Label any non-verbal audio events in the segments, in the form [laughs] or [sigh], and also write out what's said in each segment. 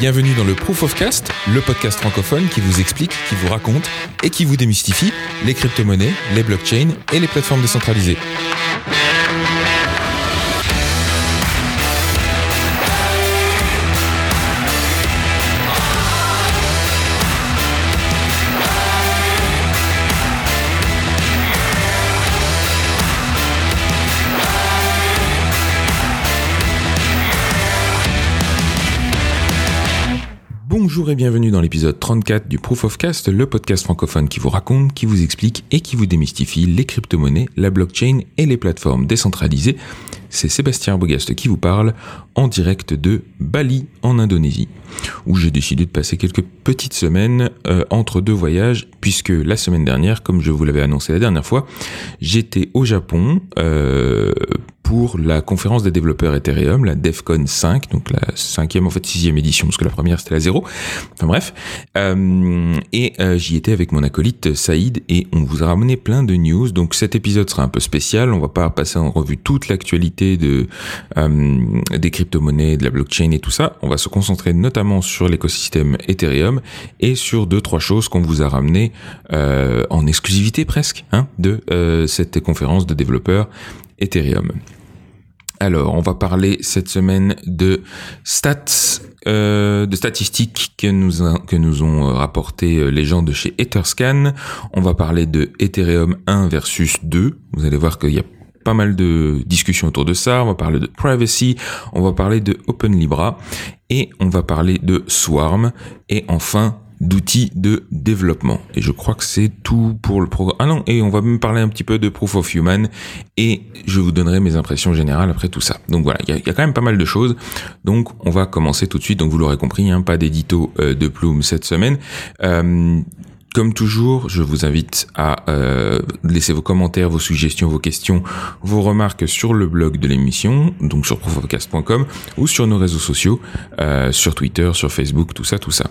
Bienvenue dans le Proof of Cast, le podcast francophone qui vous explique, qui vous raconte et qui vous démystifie les crypto-monnaies, les blockchains et les plateformes décentralisées. Bonjour et bienvenue dans l'épisode 34 du Proof of Cast, le podcast francophone qui vous raconte, qui vous explique et qui vous démystifie les crypto-monnaies, la blockchain et les plateformes décentralisées. C'est Sébastien Bogaste qui vous parle en direct de Bali en Indonésie, où j'ai décidé de passer quelques petites semaines euh, entre deux voyages, puisque la semaine dernière, comme je vous l'avais annoncé la dernière fois, j'étais au Japon euh, pour la conférence des développeurs Ethereum, la DEFCON 5, donc la cinquième, en fait sixième édition, parce que la première c'était la zéro. Enfin bref. Euh, et j'y étais avec mon acolyte Saïd et on vous a ramené plein de news. Donc cet épisode sera un peu spécial. On va pas passer en revue toute l'actualité de des crypto-monnaies, de la blockchain et tout ça. On va se concentrer notamment sur l'écosystème Ethereum et sur deux trois choses qu'on vous a ramené en exclusivité presque hein, de cette conférence de développeurs Ethereum. Alors, on va parler cette semaine de stats, euh, de statistiques que nous, que nous ont rapporté euh, les gens de chez Etherscan. On va parler de Ethereum 1 versus 2. Vous allez voir qu'il y a pas mal de discussions autour de ça. On va parler de privacy, on va parler de Open Libra et on va parler de Swarm et enfin d'outils de développement. Et je crois que c'est tout pour le programme. Ah non, et on va même parler un petit peu de Proof of Human et je vous donnerai mes impressions générales après tout ça. Donc voilà, il y, a, quand même pas mal de choses. Donc on va commencer tout de suite. Donc vous l'aurez compris, hein, pas d'édito euh, de plume cette semaine. Euh, comme toujours, je vous invite à euh, laisser vos commentaires, vos suggestions, vos questions, vos remarques sur le blog de l'émission, donc sur profocast.com ou sur nos réseaux sociaux, euh, sur Twitter, sur Facebook, tout ça, tout ça.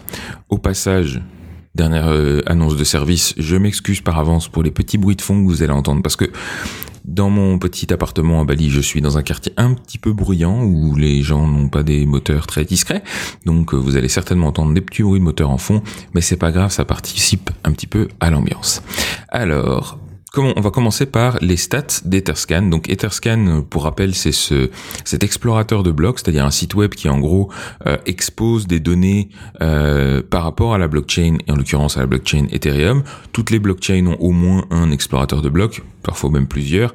Au passage, dernière euh, annonce de service, je m'excuse par avance pour les petits bruits de fond que vous allez entendre parce que dans mon petit appartement à Bali, je suis dans un quartier un petit peu bruyant où les gens n'ont pas des moteurs très discrets. Donc euh, vous allez certainement entendre des petits bruits de moteurs en fond, mais c'est pas grave, ça participe un petit peu à l'ambiance. Alors, on va commencer par les stats d'Etherscan. Donc Etherscan, pour rappel, c'est ce, cet explorateur de blocs, c'est-à-dire un site web qui en gros euh, expose des données euh, par rapport à la blockchain, et en l'occurrence à la blockchain Ethereum. Toutes les blockchains ont au moins un explorateur de blocs, parfois même plusieurs.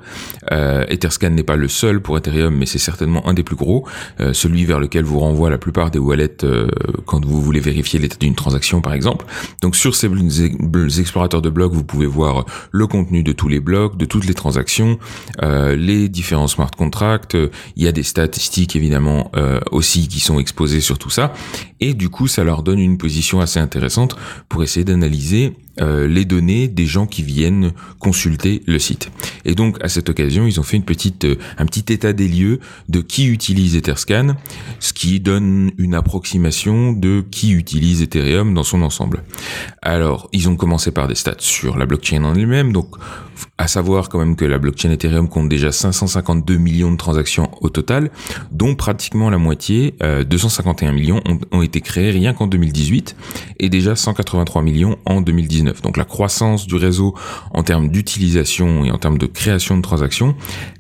Euh, Etherscan n'est pas le seul pour Ethereum, mais c'est certainement un des plus gros, euh, celui vers lequel vous renvoie la plupart des wallets quand vous voulez vérifier l'état d'une transaction, par exemple. Donc sur ces explorateurs de blocs, vous pouvez voir le contenu de tous les blocs, de toutes les transactions, euh, les différents smart contracts. Il y a des statistiques évidemment euh, aussi qui sont exposées sur tout ça. Et du coup, ça leur donne une position assez intéressante pour essayer d'analyser euh, les données des gens qui viennent consulter le site. Et donc à cette occasion, ils ont fait une petite, un petit état des lieux de qui utilise Etherscan, ce qui donne une approximation de qui utilise Ethereum dans son ensemble. Alors, ils ont commencé par des stats sur la blockchain en elle-même, donc à savoir quand même que la blockchain Ethereum compte déjà 552 millions de transactions au total, dont pratiquement la moitié, 251 euh, millions, ont, été créés rien qu'en 2018 et déjà 183 millions en 2019. Donc la croissance du réseau en termes d'utilisation et en termes de création de transactions,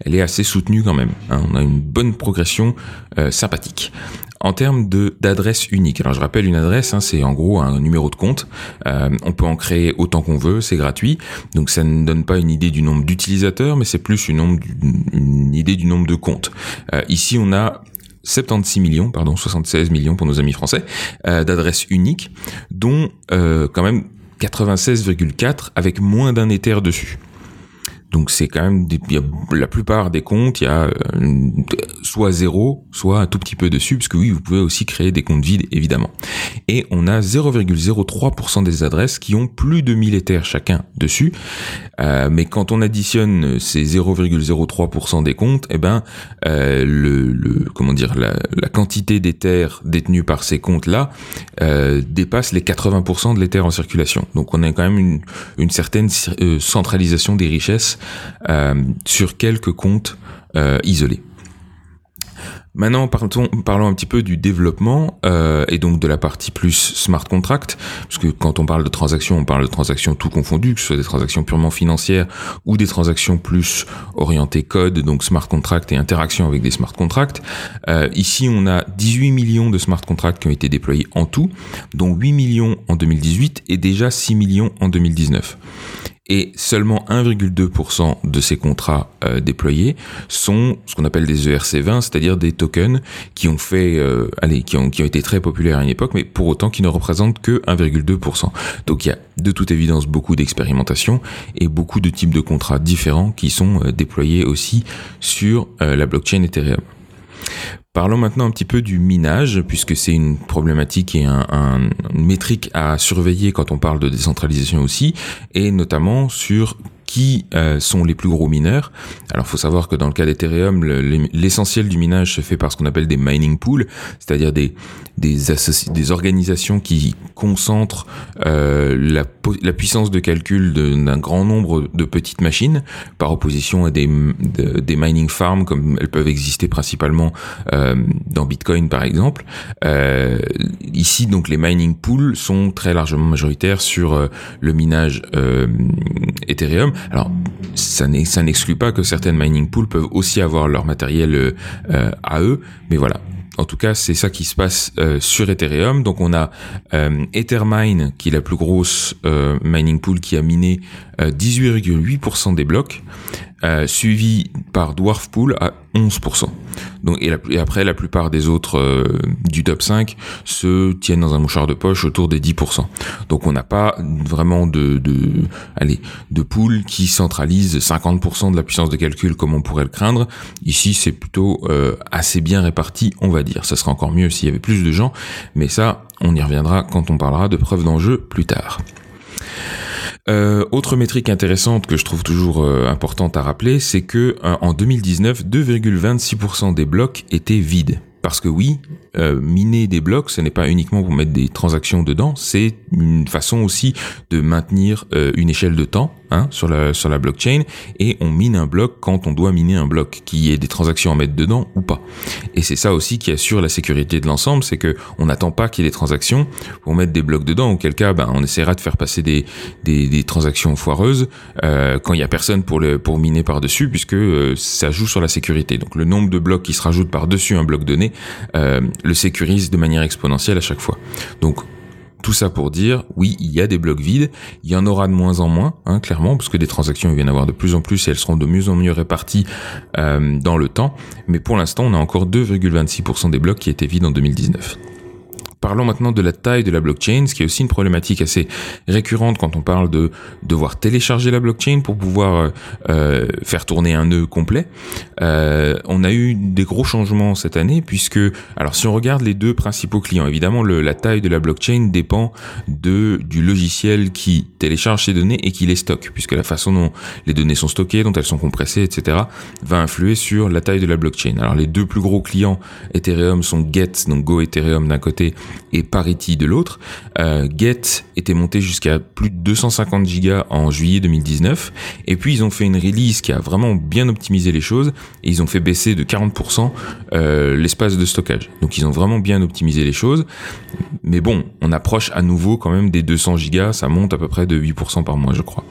elle est assez soutenue quand même. Hein. On a une bonne progression euh, sympathique. En termes de d'adresse unique, alors je rappelle une adresse, hein, c'est en gros un numéro de compte. Euh, on peut en créer autant qu'on veut, c'est gratuit. Donc ça ne donne pas une idée du nombre d'utilisateurs, mais c'est plus une, idée du nombre de comptes. Euh, ici, on a 76 millions, pardon, 76 millions pour nos amis français, d'adresses uniques, dont quand même 96,4 avec moins d'un Ether dessus. Donc c'est quand même la plupart des comptes, il y a euh, soit zéro, soit un tout petit peu dessus, parce que oui, vous pouvez aussi créer des comptes vides évidemment. Et on a 0,03% des adresses qui ont plus de 1000 Ethers chacun dessus. Euh, mais quand on additionne ces 0,03% des comptes, eh ben euh, le, comment dire la, la quantité d'Ethers détenus par ces comptes là dépasse les 80% de l'Ether en circulation. Donc on a quand même une, une certaine centralisation des richesses euh, sur quelques comptes euh, isolés. Maintenant, parlons un petit peu du développement euh, et donc de la partie plus smart contract, parce que quand on parle de transactions, on parle de transactions tout confondues, que ce soit des transactions purement financières ou des transactions plus orientées code, donc smart contract et interaction avec des smart contracts. Ici, on a 18 millions de smart contracts qui ont été déployés en tout, dont 8 millions en 2018 et déjà 6 millions en 2019 et seulement 1,2% de ces contrats euh, déployés sont ce qu'on appelle des ERC20, c'est-à-dire des tokens qui ont fait, euh, allez, qui ont, qui ont été très populaires à une époque, mais pour autant qui ne représentent que 1,2%. Donc il y a de toute évidence beaucoup d'expérimentation et beaucoup de types de contrats différents qui sont euh, déployés aussi sur la blockchain Ethereum. Parlons maintenant un petit peu du minage, puisque c'est une problématique et un, un, une métrique à surveiller quand on parle de décentralisation aussi, et notamment sur qui euh, sont les plus gros mineurs. Alors, faut savoir que dans le cas d'Ethereum, l'essentiel du minage se fait par ce qu'on appelle des mining pools, c'est-à-dire des des, des organisations qui concentrent euh, la, puissance de calcul d'un grand nombre de petites machines, par opposition à des des mining farms comme elles peuvent exister principalement euh, dans Bitcoin par exemple. Euh, ici, donc, les mining pools sont très largement majoritaires sur euh, le minage euh, Ethereum. Alors, ça n'exclut pas que certaines mining pools peuvent aussi avoir leur matériel euh, à eux, mais voilà. En tout cas, c'est ça qui se passe euh, sur Ethereum. Donc, on a euh, Ethermine, qui est la plus grosse euh, mining pool, qui a miné 18,8% des blocs, suivi par Dwarf Pool à 11%. Donc, et, après, la plupart des autres euh, du top 5 se tiennent dans un mouchoir de poche autour des 10%. Donc on n'a pas vraiment de, de, allez, de pool qui centralise 50% de la puissance de calcul comme on pourrait le craindre. Ici, c'est plutôt euh, assez bien réparti, on va dire. Ça serait encore mieux s'il y avait plus de gens, mais ça, on y reviendra quand on parlera de preuves d'enjeu plus tard. Euh, autre métrique intéressante que je trouve toujours euh, importante à rappeler, c'est que euh, en 2019, 2,26% des blocs étaient vides. Parce que oui, euh, miner des blocs, ce n'est pas uniquement pour mettre des transactions dedans, c'est une façon aussi de maintenir euh, une échelle de temps hein, sur la blockchain. Et on mine un bloc quand on doit miner un bloc, qu'il y ait des transactions à mettre dedans ou pas. Et c'est ça aussi qui assure la sécurité de l'ensemble, c'est que on n'attend pas qu'il y ait des transactions pour mettre des blocs dedans. Auquel cas, ben, on essaiera de faire passer des transactions foireuses euh, quand il y a personne pour le miner par dessus, puisque euh, ça joue sur la sécurité. Donc le nombre de blocs qui se rajoutent par dessus un bloc donné le sécurise de manière exponentielle à chaque fois. Donc tout ça pour dire, oui, il y a des blocs vides, il y en aura de moins en moins, hein, clairement, parce que des transactions, il avoir de plus en plus et elles seront de mieux en mieux réparties euh, dans le temps. Mais pour l'instant, on a encore 2,26% des blocs qui étaient vides en 2019. Parlons maintenant de la taille de la blockchain, ce qui est aussi une problématique assez récurrente quand on parle de devoir télécharger la blockchain pour pouvoir euh, euh, faire tourner un nœud complet. Euh, on a eu des gros changements cette année puisque, alors si on regarde les deux principaux clients, évidemment le, la taille de la blockchain dépend de du logiciel qui télécharge ces données et qui les stocke, puisque la façon dont les données sont stockées, dont elles sont compressées, etc., va influer sur la taille de la blockchain. Alors les deux plus gros clients Ethereum sont Get, donc Go Ethereum d'un côté, et Parity de l'autre. Euh, Get était monté jusqu'à plus de 250 gigas en juillet 2019 et puis ils ont fait une release qui a vraiment bien optimisé les choses et ils ont fait baisser de 40% euh, l'espace de stockage. Donc ils ont vraiment bien optimisé les choses. Mais bon, on approche à nouveau quand même des 200 gigas, ça monte à peu près de 8% par mois je crois.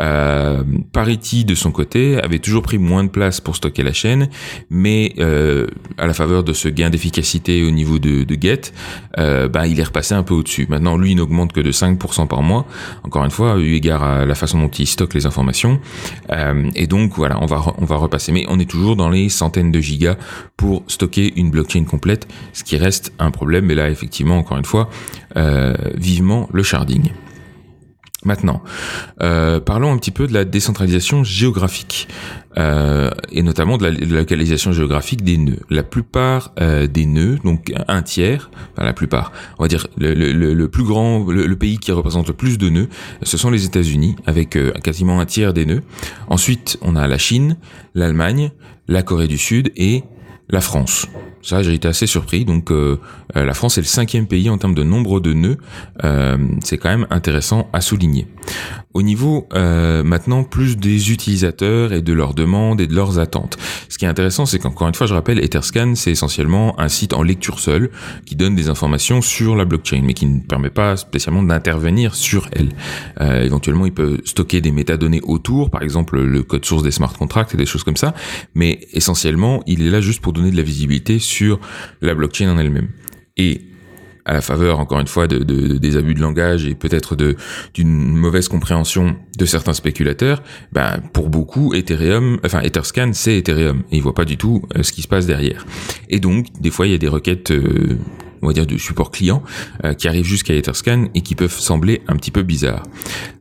Euh, Parity de son côté avait toujours pris moins de place pour stocker la chaîne, mais euh, à la faveur de ce gain d'efficacité au niveau de, de Get, euh, bah, il est repassé un peu au-dessus. Maintenant, lui, il n'augmente que de 5% par mois. Encore une fois, eu égard à la façon dont il stocke les informations. Euh, et donc, voilà, on va, on va repasser. Mais on est toujours dans les centaines de gigas pour stocker une blockchain complète, ce qui reste un problème. Mais là, effectivement, encore une fois, euh, vivement le sharding. Maintenant, euh, parlons un petit peu de la décentralisation géographique euh, et notamment de la, localisation géographique des nœuds. La plupart euh, des nœuds, donc un tiers, enfin la plupart, on va dire le, plus grand, le, pays qui représente le plus de nœuds, ce sont les États-Unis avec euh, quasiment un tiers des nœuds. Ensuite, on a la Chine, l'Allemagne, la Corée du Sud et la France. Ça, j'ai été assez surpris. Donc, euh, euh, la France est le cinquième pays en termes de nombre de nœuds. Euh, c'est quand même intéressant à souligner. Au niveau maintenant plus des utilisateurs et de leurs demandes et de leurs attentes. Ce qui est intéressant, c'est qu'encore une fois, je rappelle, Etherscan, c'est essentiellement un site en lecture seule qui donne des informations sur la blockchain, mais qui ne permet pas spécialement d'intervenir sur elle. éventuellement, il peut stocker des métadonnées autour, par exemple le code source des smart contracts et des choses comme ça, mais essentiellement, il est là juste pour donner de la visibilité sur la blockchain en elle-même. Et à la faveur, encore une fois, de, des abus de langage et peut-être de d'une mauvaise compréhension de certains spéculateurs, ben pour beaucoup, Ethereum, enfin Etherscan, c'est Ethereum et ils voient pas du tout euh, ce qui se passe derrière. Et donc, des fois, il y a des requêtes euh, on va dire de support client euh, qui arrivent jusqu'à Etherscan et qui peuvent sembler un petit peu bizarres.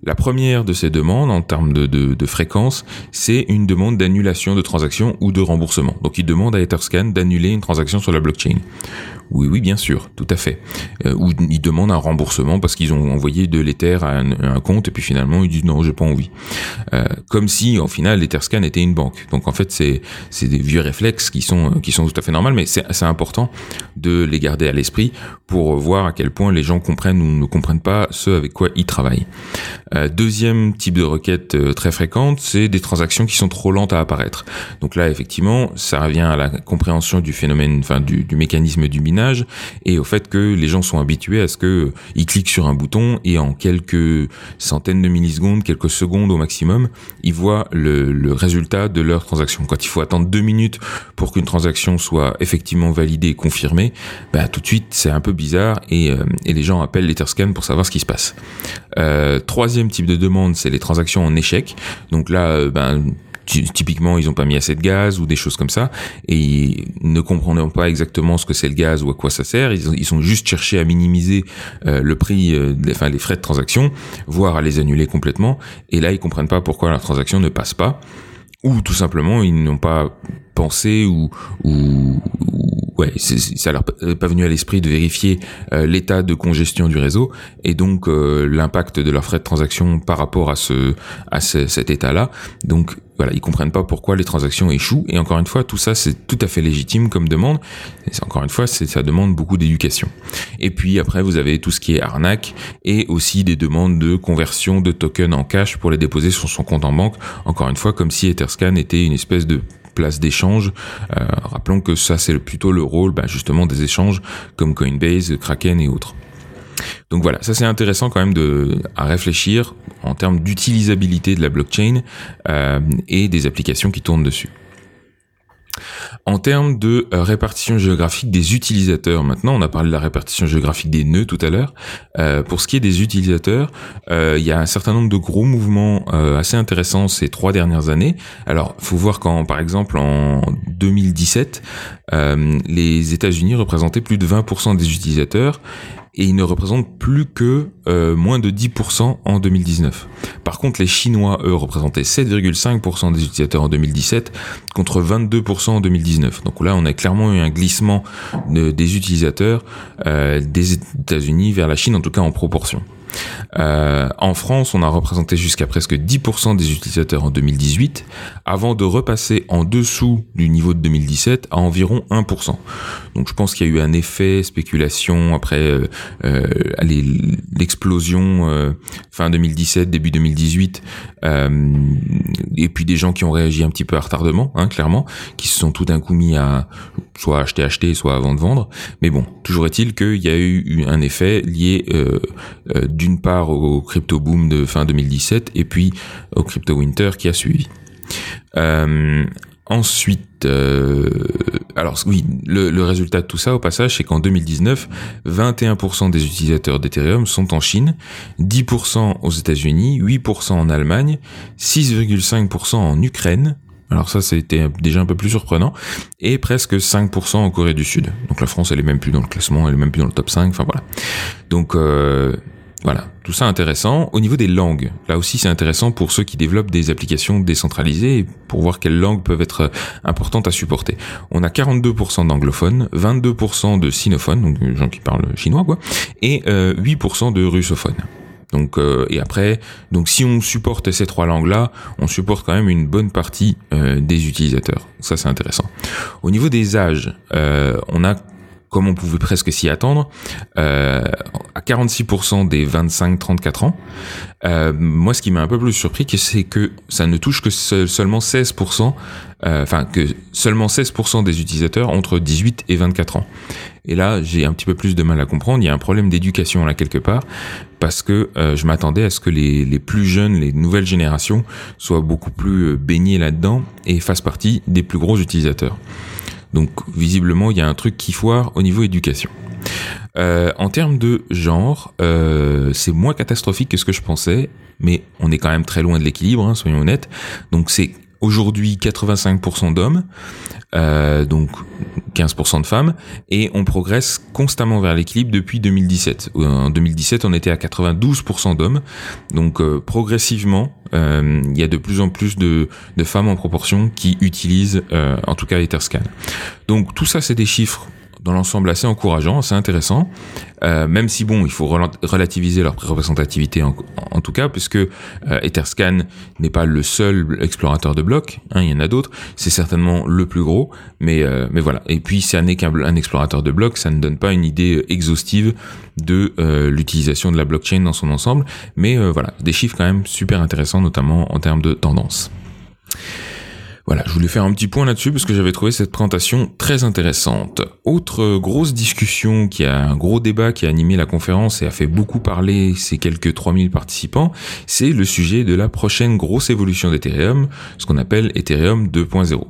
La première de ces demandes en termes de, de, de fréquence, c'est une demande d'annulation de transaction ou de remboursement. Donc il demande à Etherscan d'annuler une transaction sur la blockchain. Oui, oui, bien sûr, tout à fait. Euh, ou ils demandent un remboursement parce qu'ils ont envoyé de l'Ether à, un, compte et puis finalement ils disent non, j'ai pas envie. Euh, comme si, en final, l'Etherscan était une banque. Donc en fait, c'est des vieux réflexes qui sont qui sont tout à fait normaux, mais c'est important de les garder à l'esprit pour voir à quel point les gens comprennent ou ne comprennent pas ce avec quoi ils travaillent. Euh, deuxième type de requête euh, très fréquente, c'est des transactions qui sont trop lentes à apparaître. Donc là, effectivement, ça revient à la compréhension du phénomène, enfin du, mécanisme du minage et au fait que les gens sont habitués à ce que euh, ils cliquent sur un bouton et en quelques centaines de millisecondes, quelques secondes au maximum, ils voient le, résultat de leur transaction. Quand il faut attendre deux minutes pour qu'une transaction soit effectivement validée et confirmée, bah, tout de suite c'est un peu bizarre et, les gens appellent l'Etherscan pour savoir ce qui se passe. Troisième type de demande, c'est les transactions en échec. Donc là, euh, ben typiquement ils ont pas mis assez de gaz ou des choses comme ça. Et ne comprenant pas exactement ce que c'est le gaz ou à quoi ça sert. Ils, ils ont juste cherché à minimiser euh, le prix euh, enfin les frais de transaction voire à les annuler complètement. Et là ils comprennent pas pourquoi la transaction ne passe pas. Ou tout simplement ils n'ont pas pensé ou, ou, ouais, ça leur est pas venu à l'esprit de vérifier euh, l'état de congestion du réseau et donc euh, l'impact de leurs frais de transaction par rapport à ce à cet état-là. Donc voilà, ils comprennent pas pourquoi les transactions échouent et encore une fois, tout ça c'est tout à fait légitime comme demande. Et encore une fois, ça demande beaucoup d'éducation. Et puis après, vous avez tout ce qui est arnaque et aussi des demandes de conversion de tokens en cash pour les déposer sur son compte en banque. Encore une fois, comme si Etherscan était une espèce de place d'échange. Euh, rappelons que ça c'est plutôt le rôle bah, justement des échanges comme Coinbase, Kraken et autres. Donc voilà, ça c'est intéressant quand même de à réfléchir en termes d'utilisabilité de la blockchain euh, et des applications qui tournent dessus. En termes de euh, répartition géographique des utilisateurs, maintenant on a parlé de la répartition géographique des nœuds tout à l'heure. Euh, pour ce qui est des utilisateurs, euh, il y a un certain nombre de gros mouvements assez intéressants ces trois dernières années. Alors, faut voir quand, par exemple, en 2017, les États-Unis représentaient plus de 20% des utilisateurs et ils ne représentent plus que euh, moins de 10% en 2019. Par contre, les Chinois, eux, représentaient 7,5% des utilisateurs en 2017 contre 22% en 2019. Donc là, on a clairement eu un glissement des utilisateurs euh, des États-Unis vers la Chine, en tout cas en proportion. Euh, en France, on a représenté jusqu'à presque 10% des utilisateurs en 2018, avant de repasser en dessous du niveau de 2017 à environ 1%. Donc je pense qu'il y a eu un effet spéculation après euh, euh l'explosion fin 2017, début 2018, euh, et puis des gens qui ont réagi un petit peu à retardement, hein, clairement, qui se sont tout d'un coup mis à soit acheter, acheter, soit avant de vendre. Mais bon, toujours est-il qu'il y a eu un effet lié d'une part au crypto boom de fin 2017 et puis au crypto winter qui a suivi. Euh, ensuite, euh, alors oui, le, résultat de tout ça au passage, c'est qu'en 2019, 21% des utilisateurs d'Ethereum sont en Chine, 10% aux États-Unis, 8% en Allemagne, 6,5% en Ukraine, alors ça, c'était déjà un peu plus surprenant. Et presque 5% en Corée du Sud. Donc la France, elle est même plus dans le classement, elle est même plus dans le top 5. Enfin voilà. Donc euh, voilà, tout ça intéressant. Au niveau des langues, là aussi c'est intéressant pour ceux qui développent des applications décentralisées et pour voir quelles langues peuvent être importantes à supporter. On a 42% d'anglophones, 22% de sinophones, donc des gens qui parlent chinois quoi, et 8% euh, de russophones. Donc et après, donc si on supporte ces trois langues-là, on supporte quand même une bonne partie des utilisateurs. Ça c'est intéressant. Au niveau des âges, on a comme on pouvait presque s'y attendre, euh, à 46% des 25-34 ans. Euh, moi, ce qui m'a un peu plus surpris, c'est que ça ne touche que seulement 16%, euh, enfin que seulement 16% des utilisateurs entre 18 et 24 ans. Et là, j'ai un petit peu plus de mal à comprendre. Il y a un problème d'éducation là quelque part, parce que je m'attendais à ce que les, les, plus jeunes, les nouvelles générations, soient beaucoup plus baignées là-dedans et fassent partie des plus gros utilisateurs. Donc visiblement, il y a un truc qui foire au niveau éducation. Euh, en termes de genre, euh, c'est moins catastrophique que ce que je pensais, mais on est quand même très loin de l'équilibre, hein, soyons honnêtes. Donc c'est aujourd'hui 85% d'hommes, euh, donc 15% de femmes, et on progresse constamment vers l'équilibre depuis 2017. En 2017, on était à 92% d'hommes, donc euh, progressivement, euh, il y a de plus en plus de, de femmes en proportion qui utilisent, en tout cas, Etherscan. Donc tout ça, c'est des chiffres dans l'ensemble assez encourageant, assez intéressant, euh, même si bon, il faut relativiser leur représentativité en, tout cas, puisque euh, Etherscan n'est pas le seul explorateur de blocs, hein, il y en a d'autres, c'est certainement le plus gros, mais, euh, mais voilà. Et puis, ça n'est qu'un explorateur de blocs, ça ne donne pas une idée exhaustive de euh, l'utilisation de la blockchain dans son ensemble, mais voilà, des chiffres quand même super intéressants, notamment en termes de tendance. Voilà, je voulais faire un petit point là-dessus parce que j'avais trouvé cette présentation très intéressante. Autre grosse discussion qui a un gros débat qui a animé la conférence et a fait beaucoup parler ces quelques 3000 participants, c'est le sujet de la prochaine grosse évolution d'Ethereum, ce qu'on appelle Ethereum 2.0.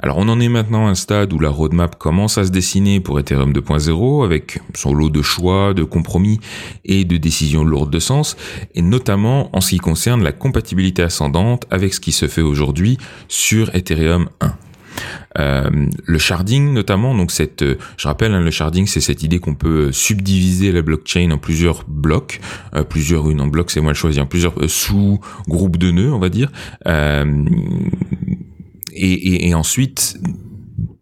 Alors on en est maintenant à un stade où la roadmap commence à se dessiner pour Ethereum 2.0 avec son lot de choix, de compromis et de décisions lourdes de sens, et notamment en ce qui concerne la compatibilité ascendante avec ce qui se fait aujourd'hui sur Ethereum 1. Euh, le sharding notamment, donc cette, euh, je rappelle, hein, le sharding c'est cette idée qu'on peut subdiviser la blockchain en plusieurs blocs, euh, plusieurs une en bloc c'est moi le choisir, plusieurs sous-groupes de nœuds on va dire, et, ensuite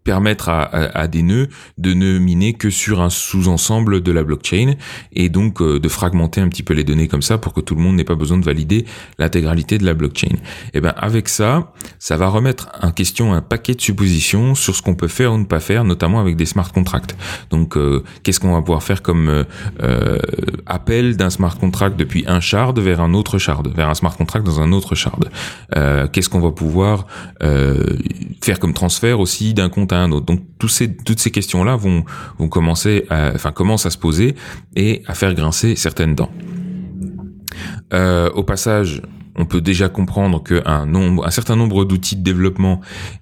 permettre à, à, des nœuds de ne miner que sur un sous-ensemble de la blockchain et donc euh, de fragmenter un petit peu les données comme ça pour que tout le monde n'ait pas besoin de valider l'intégralité de la blockchain. Et eh ben avec ça, ça va remettre en question un paquet de suppositions sur ce qu'on peut faire ou ne pas faire, notamment avec des smart contracts. Donc euh, qu'est-ce qu'on va pouvoir faire comme euh, appel d'un smart contract depuis un shard vers un autre shard, vers un smart contract dans un autre shard? qu'est-ce qu'on va pouvoir faire comme transfert aussi d'un compte donc ces, toutes ces questions-là vont, vont commencer, à, enfin commencent à se poser et à faire grincer certaines dents. Euh, au passage, on peut déjà comprendre qu'un nombre, un certain nombre d'outils de développement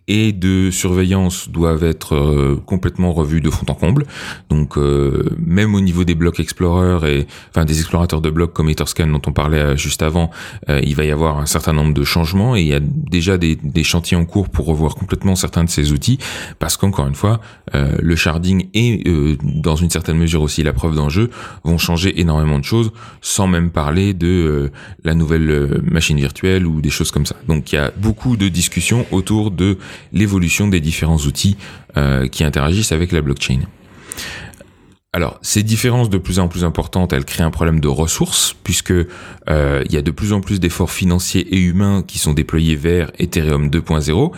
et de surveillance doivent être euh, complètement revus de fond en comble. Donc euh, même au niveau des blocs Explorer et enfin des explorateurs de blocs comme Etherscan dont on parlait euh, juste avant, il va y avoir un certain nombre de changements et il y a déjà des, des chantiers en cours pour revoir complètement certains de ces outils parce qu'encore une fois, le sharding et dans une certaine mesure aussi la preuve d'enjeu vont changer énormément de choses sans même parler de la nouvelle machine virtuelle ou des choses comme ça. Donc il y a beaucoup de discussions autour de l'évolution des différents outils euh, qui interagissent avec la blockchain. Alors, ces différences de plus en plus importantes, elles créent un problème de ressources, puisque euh, il y a de plus en plus d'efforts financiers et humains qui sont déployés vers Ethereum 2.0,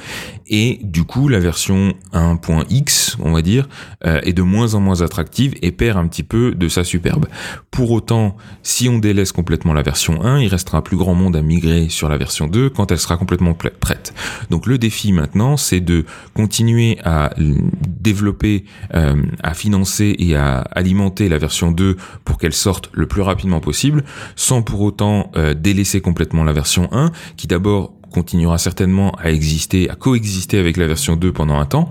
et du coup, la version 1.x, on va dire, euh, est de moins en moins attractive et perd un petit peu de sa superbe. Pour autant, si on délaisse complètement la version 1, il restera plus grand monde à migrer sur la version 2 quand elle sera complètement prête. Donc le défi maintenant, c'est de continuer à développer, euh, à financer et à alimenter la version 2 pour qu'elle sorte le plus rapidement possible, sans pour autant euh, délaisser complètement la version 1, qui d'abord continuera certainement à exister, à coexister avec la version 2 pendant un temps.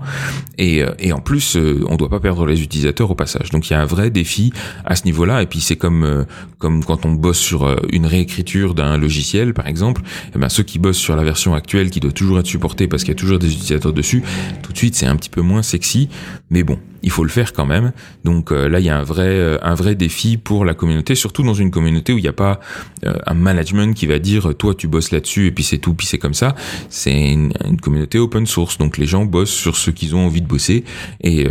Et, euh, et en plus, euh, on ne doit pas perdre les utilisateurs au passage. Donc il y a un vrai défi à ce niveau-là. Et puis c'est comme comme quand on bosse sur une réécriture d'un logiciel, par exemple. Eh ben ceux qui bossent sur la version actuelle, qui doit toujours être supportée parce qu'il y a toujours des utilisateurs dessus, tout de suite c'est un petit peu moins sexy. Mais bon, il faut le faire quand même. Donc euh, là, il y a un vrai, euh, un vrai défi pour la communauté, surtout dans une communauté où il n'y a pas euh, un management qui va dire toi tu bosses là-dessus et puis c'est tout, puis c'est comme ça. C'est une, communauté open source, donc les gens bossent sur ce qu'ils ont envie de bosser, et,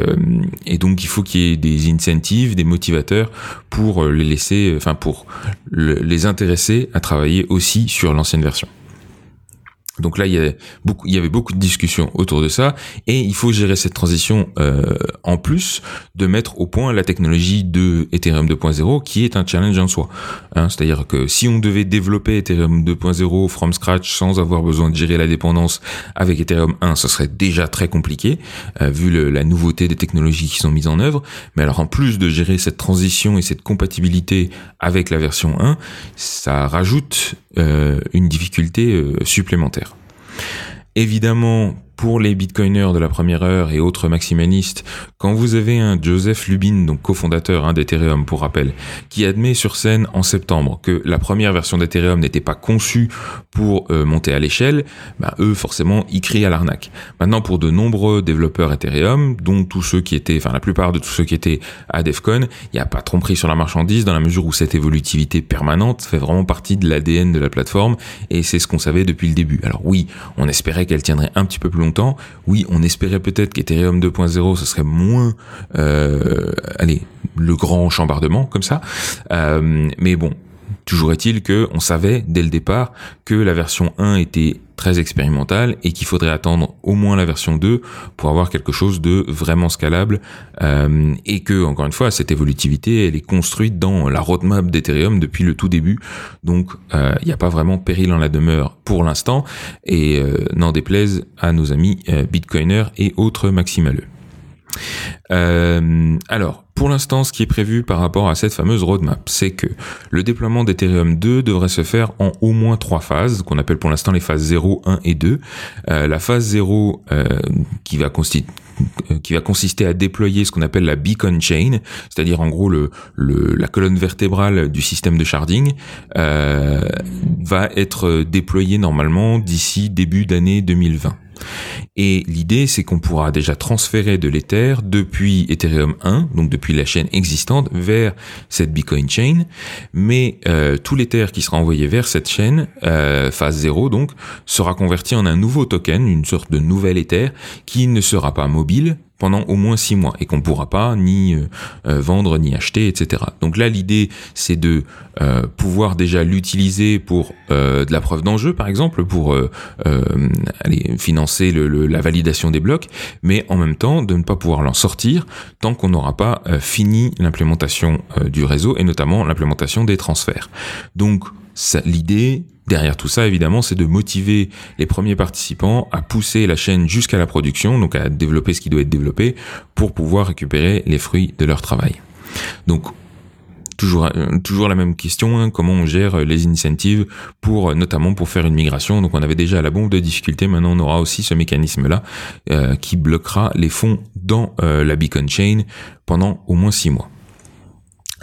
et donc il faut qu'il y ait des incentives, des motivateurs pour les laisser, enfin pour les intéresser à travailler aussi sur l'ancienne version. Donc là, il y, avait beaucoup, il de discussions autour de ça, et il faut gérer cette transition euh, en plus de mettre au point la technologie de Ethereum 2.0, qui est un challenge en soi. Hein, C'est-à-dire que si on devait développer Ethereum 2.0 from scratch sans avoir besoin de gérer la dépendance avec Ethereum 1, ce serait déjà très compliqué, euh, vu la nouveauté des technologies qui sont mises en œuvre. Mais alors en plus de gérer cette transition et cette compatibilité avec la version 1, ça rajoute une difficulté euh, supplémentaire. Évidemment, pour les bitcoiners de la première heure et autres maximalistes, quand vous avez un Joseph Lubin, donc cofondateur hein, d'Ethereum pour rappel, qui admet sur scène en septembre que la première version d'Ethereum n'était pas conçue pour euh, monter à l'échelle, bah, eux forcément ils crient à l'arnaque. Maintenant pour de nombreux développeurs Ethereum, dont tous ceux qui étaient, enfin la plupart de tous ceux qui étaient à DEFCON, il n'y a pas tromperie sur la marchandise dans la mesure où cette évolutivité permanente fait vraiment partie de l'ADN de la plateforme et c'est ce qu'on savait depuis le début. Alors oui, on espérait qu'elle tiendrait un petit peu plus Oui, on espérait peut-être qu'Ethereum 2.0 ce serait moins, euh, le grand chambardement comme ça. Euh, mais bon, toujours est-il que on savait dès le départ que la version 1 était très expérimentale et qu'il faudrait attendre au moins la version 2 pour avoir quelque chose de vraiment scalable euh, et que encore une fois cette évolutivité elle est construite dans la roadmap d'Ethereum depuis le tout début donc euh, il n'y a pas vraiment péril en la demeure pour l'instant et euh, n'en déplaise à nos amis bitcoiners et autres maximaleux. Euh, alors, pour l'instant, ce qui est prévu par rapport à cette fameuse roadmap, c'est que le déploiement d'Ethereum 2 devrait se faire en au moins trois phases, qu'on appelle pour l'instant les phases 0, 1 et 2. Euh, la phase 0 euh, qui va consister à déployer ce qu'on appelle la beacon chain, c'est-à-dire en gros la colonne vertébrale du système de sharding, va être déployée normalement d'ici début d'année 2020. Et l'idée, c'est qu'on pourra déjà transférer de l'Ether depuis Ethereum 1, donc depuis la chaîne existante, vers cette Bitcoin Chain. Mais euh, tout l'Ether qui sera envoyé vers cette chaîne, euh, phase 0 donc, sera converti en un nouveau token, une sorte de nouvel Ether, qui ne sera pas mobile, pendant au moins six mois et qu'on pourra pas ni euh, euh, vendre ni acheter, etc. Donc là, l'idée, c'est de euh, pouvoir déjà l'utiliser pour de la preuve d'enjeu, par exemple, pour aller financer la validation des blocs, mais en même temps de ne pas pouvoir l'en sortir tant qu'on n'aura pas fini l'implémentation du réseau et notamment l'implémentation des transferts. Donc l'idée derrière tout ça, évidemment, c'est de motiver les premiers participants à pousser la chaîne jusqu'à la production, donc à développer ce qui doit être développé pour pouvoir récupérer les fruits de leur travail. Donc, toujours euh, la même question hein, comment on gère les incentives pour euh, notamment pour faire une migration. Donc on avait déjà la bombe de difficulté. Maintenant on aura aussi ce mécanisme là euh, qui bloquera les fonds dans la beacon chain pendant au moins six mois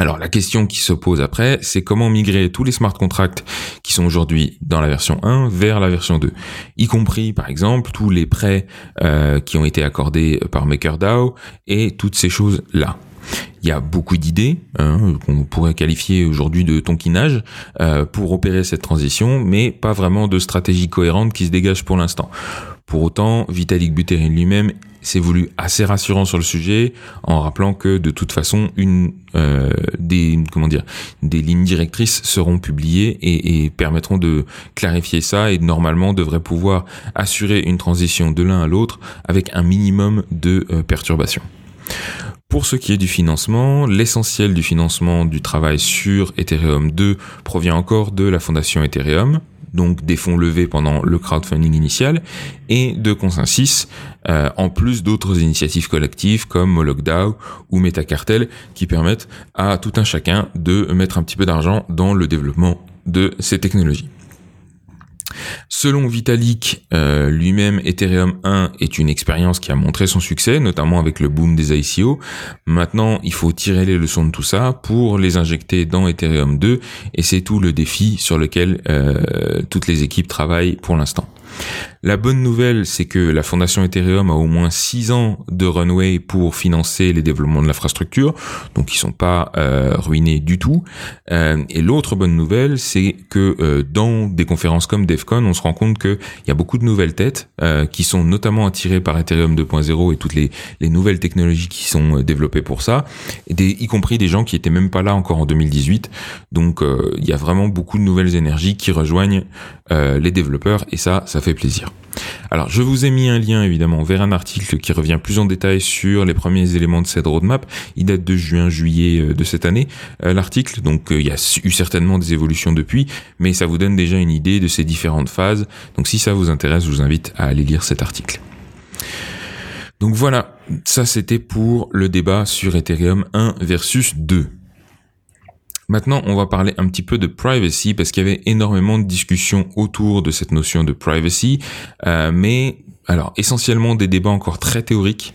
alors la question qui se pose après, c'est comment migrer tous les smart contracts qui sont aujourd'hui dans la version 1 vers la version 2, y compris par exemple tous les prêts euh, qui ont été accordés par MakerDAO et toutes ces choses-là. Il y a beaucoup d'idées hein, qu'on pourrait qualifier aujourd'hui de tonkinage euh, pour opérer cette transition, mais pas vraiment de stratégie cohérente qui se dégage pour l'instant. Pour autant, Vitalik Buterin lui-même s'est voulu assez rassurant sur le sujet en rappelant que de toute façon euh, des lignes directrices seront publiées et, et, permettront de clarifier ça et normalement devraient pouvoir assurer une transition de l'un à l'autre avec un minimum de euh, perturbations. Pour ce qui est du financement, l'essentiel du financement du travail sur Ethereum 2 provient encore de la fondation Ethereum, donc des fonds levés pendant le crowdfunding initial, et de Consensus, euh, en plus d'autres initiatives collectives comme Molokdao ou Metacartel qui permettent à tout un chacun de mettre un petit peu d'argent dans le développement de ces technologies. Selon Vitalik euh, lui-même, Ethereum 1 est une expérience qui a montré son succès, notamment avec le boom des ICO. Maintenant, il faut tirer les leçons de tout ça pour les injecter dans Ethereum 2, et c'est tout le défi sur lequel euh, toutes les équipes travaillent pour l'instant. La bonne nouvelle, c'est que la fondation Ethereum a au moins 6 ans de runway pour financer les développements de l'infrastructure, donc ils sont pas euh, ruinés du tout. Euh, et l'autre bonne nouvelle, c'est que euh, dans des conférences comme DevCon, on se rend compte qu'il y a beaucoup de nouvelles têtes qui sont notamment attirées par Ethereum 2.0 et toutes les, les, nouvelles technologies qui sont développées pour ça, y compris des gens qui étaient même pas là encore en 2018. Donc il y a vraiment beaucoup de nouvelles énergies qui rejoignent les développeurs et ça, ça fait plaisir. Alors, je vous ai mis un lien évidemment vers un article qui revient plus en détail sur les premiers éléments de cette roadmap. Il date de juin-juillet euh, de cette année, euh, l'article. Donc, euh, il y a eu certainement des évolutions depuis, mais ça vous donne déjà une idée de ces différentes phases. Donc, si ça vous intéresse, je vous invite à aller lire cet article. Donc voilà, ça c'était pour le débat sur Ethereum 1 versus 2. Maintenant, on va parler un petit peu de privacy parce qu'il y avait énormément de discussions autour de cette notion de privacy, euh, mais alors essentiellement des débats encore très théoriques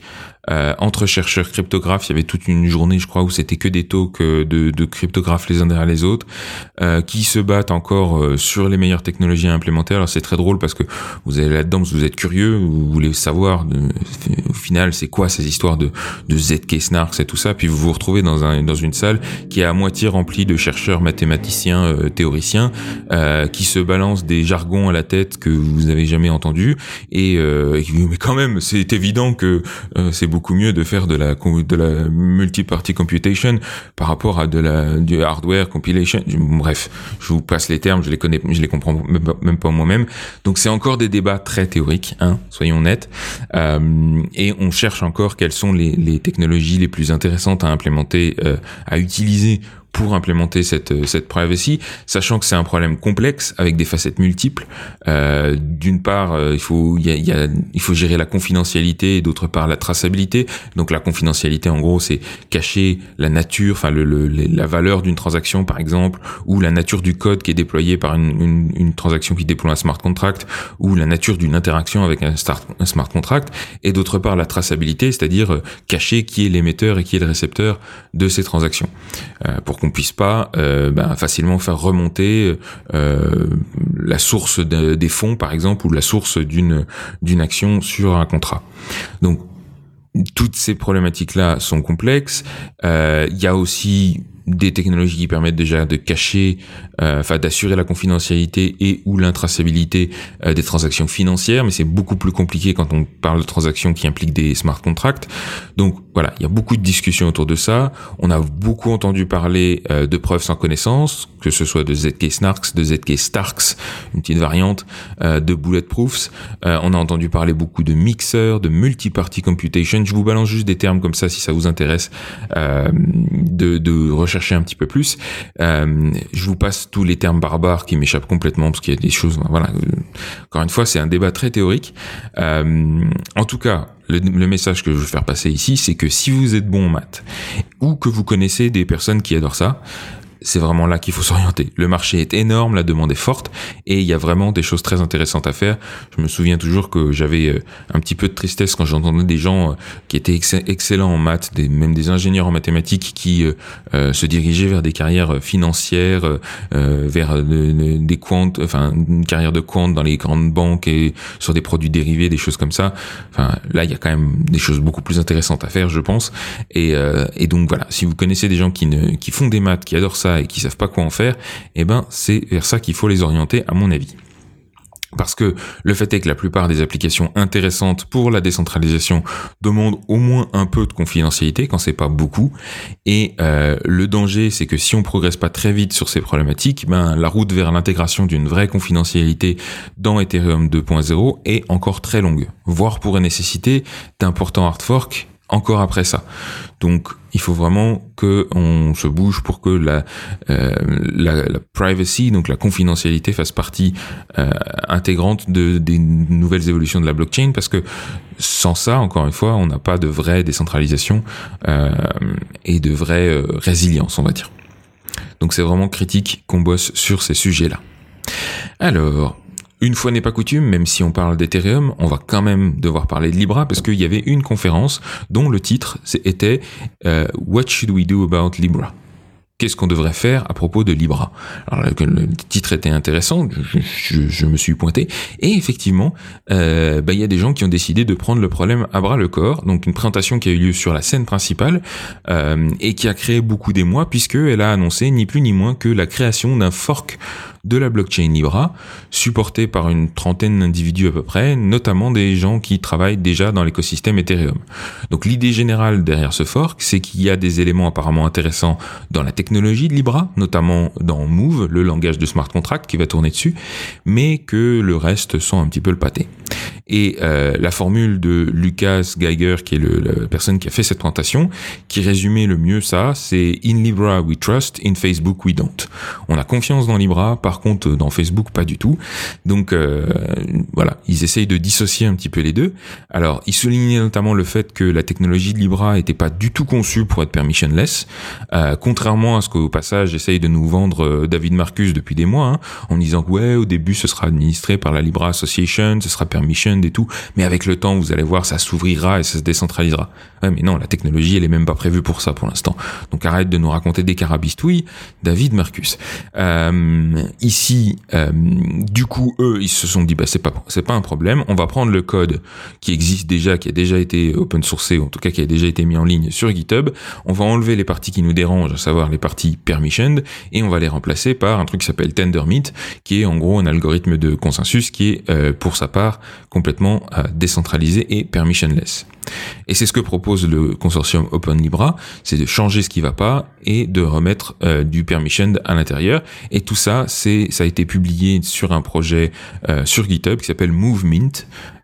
euh, entre chercheurs cryptographes. Il y avait toute une journée, je crois, où c'était que des talks euh, de, de cryptographes les uns derrière les autres, euh, qui se battent encore euh, sur les meilleures technologies à implémenter. Alors c'est très drôle parce que vous allez là-dedans, vous êtes curieux, vous voulez savoir de, au final c'est quoi ces histoires de, de ZK snarks et tout ça, puis vous vous retrouvez dans, un, dans une salle qui est à moitié remplie de chercheurs mathématiciens, euh, théoriciens, qui se balancent des jargons à la tête que vous avez jamais entendus et, mais quand même c'est évident que c'est beaucoup mieux de faire de la de la multi-party computation par rapport à de la du hardware compilation. Bref, je vous passe les termes, je les connais, je les comprends même pas moi-même. Donc c'est encore des débats très théoriques, hein, soyons nets. Euh, et on cherche encore quelles sont les, les, technologies les plus intéressantes à implémenter, euh, à utiliser pour implémenter cette euh, cette privacy, sachant que c'est un problème complexe avec des facettes multiples. Euh, D'une part, euh, il faut il y a, y a, il faut gérer la confidentialité et d'autre part la traçabilité. Donc la confidentialité, en gros, c'est cacher la nature, enfin le, le, la valeur d'une transaction, par exemple, ou la nature du code qui est déployé par une, une, une transaction qui déploie un smart contract, ou la nature d'une interaction avec un, start, un smart contract. Et d'autre part, la traçabilité, c'est-à-dire euh, cacher qui est l'émetteur et qui est le récepteur de ces transactions. Pour puisse pas euh, ben, facilement faire remonter euh, la source des fonds, par exemple, ou la source d'une d'une action sur un contrat. Donc toutes ces problématiques-là sont complexes. Euh, il y a aussi des technologies qui permettent déjà de cacher, euh, enfin d'assurer la confidentialité et ou l'intraçabilité euh, des transactions financières, mais c'est beaucoup plus compliqué quand on parle de transactions qui impliquent des smart contracts. Donc voilà, il y a beaucoup de discussions autour de ça. On a beaucoup entendu parler euh, de preuves sans connaissance, que ce soit de ZK Snarks, de ZK Starks, une petite variante, de bulletproofs. on a entendu parler beaucoup de mixeurs, de multi-party computation. Je vous balance juste des termes comme ça si ça vous intéresse de, de recherche un petit peu plus. Euh, je vous passe tous les termes barbares qui m'échappent complètement parce qu'il y a des choses. Voilà. Encore une fois, c'est un débat très théorique. Euh, en tout cas, le, le, message que je veux faire passer ici, c'est que si vous êtes bon en maths ou que vous connaissez des personnes qui adorent ça, c'est vraiment là qu'il faut [laughs] s'orienter. Le marché est énorme, la demande est forte et il y a vraiment des choses très intéressantes à faire. Je me souviens toujours que j'avais euh, un petit peu de tristesse quand j'entendais des gens euh, qui étaient excellents en maths, des, même des ingénieurs en mathématiques qui euh, se dirigeaient vers des carrières financières, vers des comptes, enfin une carrière de compte dans les grandes banques et sur des produits dérivés, des choses comme ça. Enfin là, il y a quand même des choses beaucoup plus intéressantes à faire, je pense. Et, et donc voilà, si vous connaissez des gens qui, ne, qui font des maths, qui adorent ça et qui savent pas quoi en faire, eh ben c'est vers ça qu'il faut les orienter à mon avis. Parce que le fait est que la plupart des applications intéressantes pour la décentralisation demandent au moins un peu de confidentialité, quand c'est pas beaucoup. Et euh, le danger, c'est que si on progresse pas très vite sur ces problématiques, ben la route vers l'intégration d'une vraie confidentialité dans Ethereum 2.0 est encore très longue, voire pourrait nécessiter d'importants hard forks encore après ça. Donc il faut vraiment que on se bouge pour que la, euh, la, privacy, donc la confidentialité, fasse partie euh, intégrante de, des nouvelles évolutions de la blockchain, parce que sans ça, encore une fois, on n'a pas de vraie décentralisation euh, et de vraie résilience, on va dire. Donc c'est vraiment critique qu'on bosse sur ces sujets-là. Alors, une fois n'est pas coutume, même si on parle d'Ethereum, on va quand même devoir parler de Libra parce qu'il y avait une conférence dont le titre était euh, What should we do about Libra? Qu'est-ce qu'on devrait faire à propos de Libra? Alors le titre était intéressant, je, me suis pointé, et effectivement, euh, bah, il y a des gens qui ont décidé de prendre le problème à bras le corps. Donc une présentation qui a eu lieu sur la scène principale euh, et qui a créé beaucoup d'émoi puisque elle a annoncé ni plus ni moins que la création d'un fork de la blockchain Libra, supporté par une trentaine d'individus à peu près, notamment des gens qui travaillent déjà dans l'écosystème Ethereum. Donc l'idée générale derrière ce fork, c'est qu'il y a des éléments apparemment intéressants dans la technologie de Libra, notamment dans Move, le langage de smart contract qui va tourner dessus, mais que le reste sont un petit peu le pâté. Et euh, la formule de Lucas Geiger, qui est le, la personne qui a fait cette présentation, qui résumait le mieux ça, c'est In Libra we trust, in Facebook we don't. On a confiance dans Libra, par contre dans Facebook pas du tout. Donc euh, voilà, ils essayent de dissocier un petit peu les deux. Alors ils soulignaient notamment le fait que la technologie de Libra était pas du tout conçue pour être permissionless, euh, contrairement à ce qu'au passage essaye de nous vendre euh, David Marcus depuis des mois, hein, en disant ouais au début ce sera administré par la Libra Association, ce sera permission et tout, mais avec le temps, vous allez voir, ça s'ouvrira et ça se décentralisera. Ouais, mais non, la technologie, elle est même pas prévue pour ça pour l'instant. Donc arrête de nous raconter des carabistouilles, David Marcus. Euh, ici, euh, du coup, eux, ils se sont dit, bah c'est pas c'est pas un problème. On va prendre le code qui existe déjà, qui a déjà été open sourcé, en tout cas qui a déjà été mis en ligne sur GitHub. On va enlever les parties qui nous dérangent, à savoir les parties permissioned, et on va les remplacer par un truc qui s'appelle Tendermint, qui est en gros un algorithme de consensus qui est euh, pour sa part complètement euh, décentralisé et permissionless. Et c'est ce que propose le consortium Open Libra, c'est de changer ce qui va pas et de remettre euh, du permissioned à l'intérieur. Et tout ça, c'est ça a été publié sur un projet euh, sur GitHub qui s'appelle MoveMint,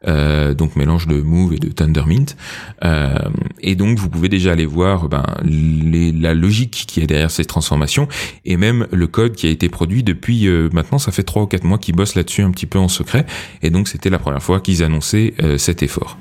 euh, donc mélange de Move et de Thundermint. Euh, et donc vous pouvez déjà aller voir ben, la logique qui est derrière ces transformations et même le code qui a été produit depuis euh, maintenant ça fait trois ou quatre mois qu'ils bossent là-dessus un petit peu en secret. Et donc c'était la première fois qu'ils annonçaient cet effort.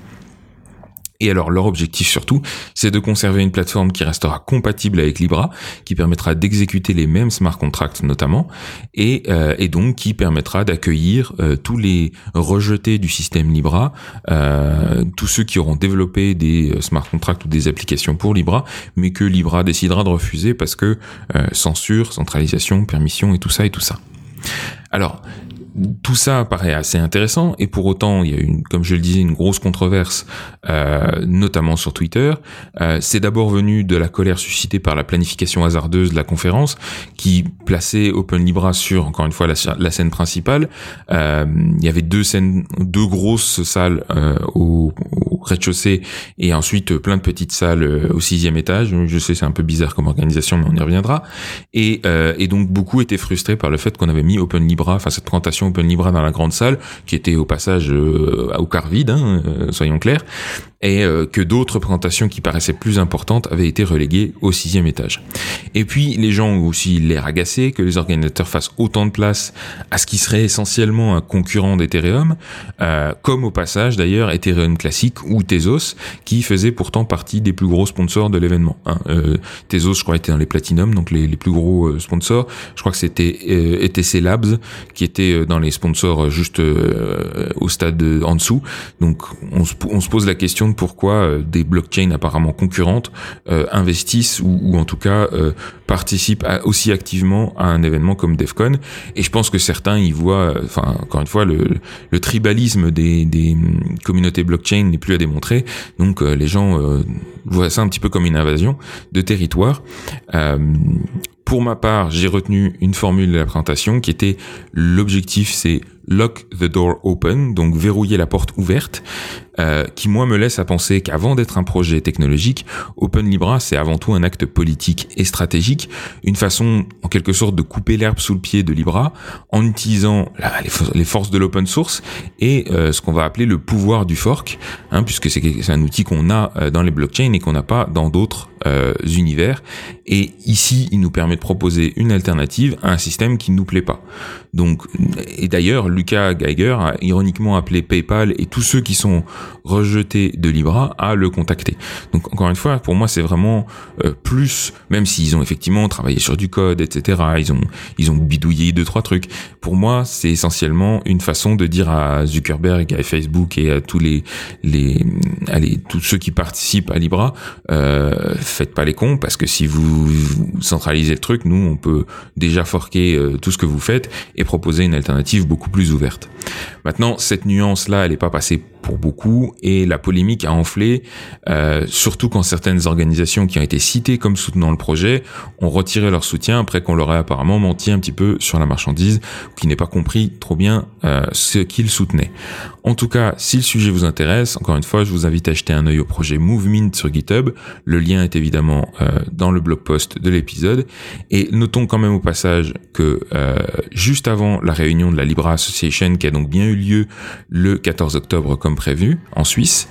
Et alors leur objectif surtout, c'est de conserver une plateforme qui restera compatible avec Libra, qui permettra d'exécuter les mêmes smart contracts notamment, et, euh, et donc qui permettra d'accueillir euh, tous les rejetés du système Libra, euh, tous ceux qui auront développé des euh, smart contracts ou des applications pour Libra, mais que Libra décidera de refuser parce que censure, centralisation, permission et tout ça et tout ça. Alors, tout ça paraît assez intéressant et pour autant il y a une, comme je le disais, une grosse controverse, euh, notamment sur Twitter. Euh, c'est d'abord venu de la colère suscitée par la planification hasardeuse de la conférence, qui plaçait Open Libra sur encore une fois la, scène principale. Euh, il y avait deux scènes, deux grosses salles au, au rez-de-chaussée et ensuite plein de petites salles au sixième étage. Je sais c'est un peu bizarre comme organisation, mais on y reviendra. Et, et donc beaucoup étaient frustrés par le fait qu'on avait mis Open Libra, enfin cette présentation Open Libra dans la grande salle, qui était au passage euh, au quart vide, hein, euh, soyons clairs, et euh, que d'autres présentations qui paraissaient plus importantes avaient été reléguées au sixième étage. Et puis les gens ont aussi l'air agacés que les organisateurs fassent autant de place à ce qui serait essentiellement un concurrent d'Ethereum, euh, comme au passage d'ailleurs Ethereum classique ou Tezos, qui faisait pourtant partie des plus gros sponsors de l'événement. Hein. Euh, Tezos, je crois, était dans les Platinum, donc les, plus gros euh, sponsors. Je crois que c'était euh, ETC Labs qui était dans les sponsors juste au stade en dessous. Donc on se, on se pose la question pourquoi euh, des blockchains apparemment concurrentes euh, investissent ou, en tout cas euh, participent aussi activement à un événement comme DEFCON. Et je pense que certains y voient, enfin encore une fois, le, tribalisme des, hum, communautés blockchain n'est plus à démontrer. Donc les gens voient ça un petit peu comme une invasion de territoire. Pour ma part, j'ai retenu une formule de la présentation qui était l'objectif, c'est lock the door open, donc verrouiller la porte ouverte. Euh, qui moi me laisse à penser qu'avant d'être un projet technologique, Open Libra c'est avant tout un acte politique et stratégique, une façon en quelque sorte de couper l'herbe sous le pied de Libra en utilisant les, forces de l'open source et euh, ce qu'on va appeler le pouvoir du fork, hein, puisque c'est un outil qu'on a euh, dans les blockchains et qu'on n'a pas dans d'autres univers. Et ici, il nous permet proposer une alternative à un système qui ne nous plaît pas. Donc, et d'ailleurs, Lucas Geiger a ironiquement appelé PayPal et tous ceux qui sont rejeté de Libra à le contacter. Donc encore une fois, pour moi, c'est vraiment euh, plus, même s'ils ont effectivement travaillé sur du code, etc. Ils ont ils ont bidouillé deux trois trucs. Pour moi, c'est essentiellement une façon de dire à Zuckerberg, à Facebook et à tous les les allez tous ceux qui participent à Libra, euh, faites pas les cons parce que si vous, centralisez le truc. Nous, on peut déjà forquer euh, tout ce que vous faites et proposer une alternative beaucoup plus ouverte. Maintenant, cette nuance-là, elle n'est pas passée pour beaucoup et la polémique a enflé, euh, surtout quand certaines organisations qui ont été citées comme soutenant le projet ont retiré leur soutien après qu'on leur ait apparemment menti un petit peu sur la marchandise ou qui n'aient pas compris trop bien euh, ce qu'ils soutenaient. En tout cas, si le sujet vous intéresse, encore une fois, je vous invite à jeter un œil au projet MoveMint sur GitHub. Le lien est évidemment euh, dans le blog post de l'épisode. Et notons quand même au passage que juste avant la réunion de la Libra Association, qui a donc bien eu lieu le 14 octobre comme prévu en Suisse,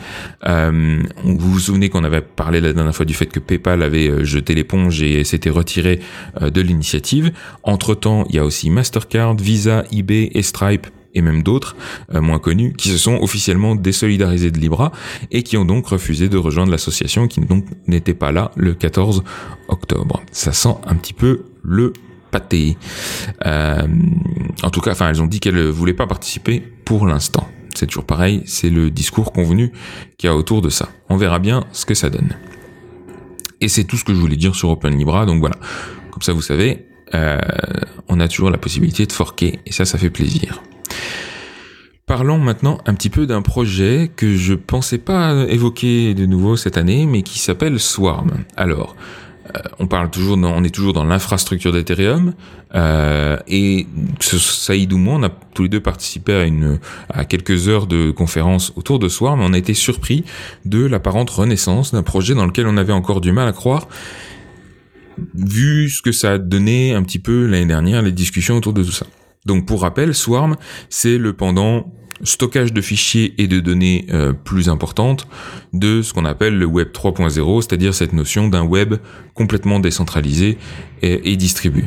euh, vous vous souvenez qu'on avait parlé la dernière fois du fait que PayPal avait jeté l'éponge et s'était retiré de l'initiative. Entre-temps, il y a aussi Mastercard, Visa, eBay et Stripe et même d'autres euh, moins connus qui se sont officiellement désolidarisés de Libra et qui ont donc refusé de rejoindre l'association qui donc n'était pas là le 14 octobre. Ça sent un petit peu le pâté. Euh, en tout cas, enfin, elles ont dit qu'elles ne voulaient pas participer pour l'instant. C'est toujours pareil, c'est le discours convenu qu'il y a autour de ça. On verra bien ce que ça donne. Et c'est tout ce que je voulais dire sur Open Libra, donc voilà. Comme ça, vous savez, euh, on a toujours la possibilité de forquer, et ça, ça fait plaisir. Parlons maintenant un petit peu d'un projet que je pensais pas évoquer de nouveau cette année, mais qui s'appelle Swarm. Alors, on parle toujours, on est toujours dans l'infrastructure d'Ethereum, euh, et Saïd ou moi, on a tous les deux participé à une, à quelques heures de conférence autour de Swarm, on a été surpris de l'apparente renaissance d'un projet dans lequel on avait encore du mal à croire, vu ce que ça a donné un petit peu l'année dernière, les discussions autour de tout ça. Donc pour rappel, Swarm, c'est le pendant stockage de fichiers et de données euh, plus importantes de ce qu'on appelle le Web 3.0, c'est-à-dire cette notion d'un web complètement décentralisé et, et distribué.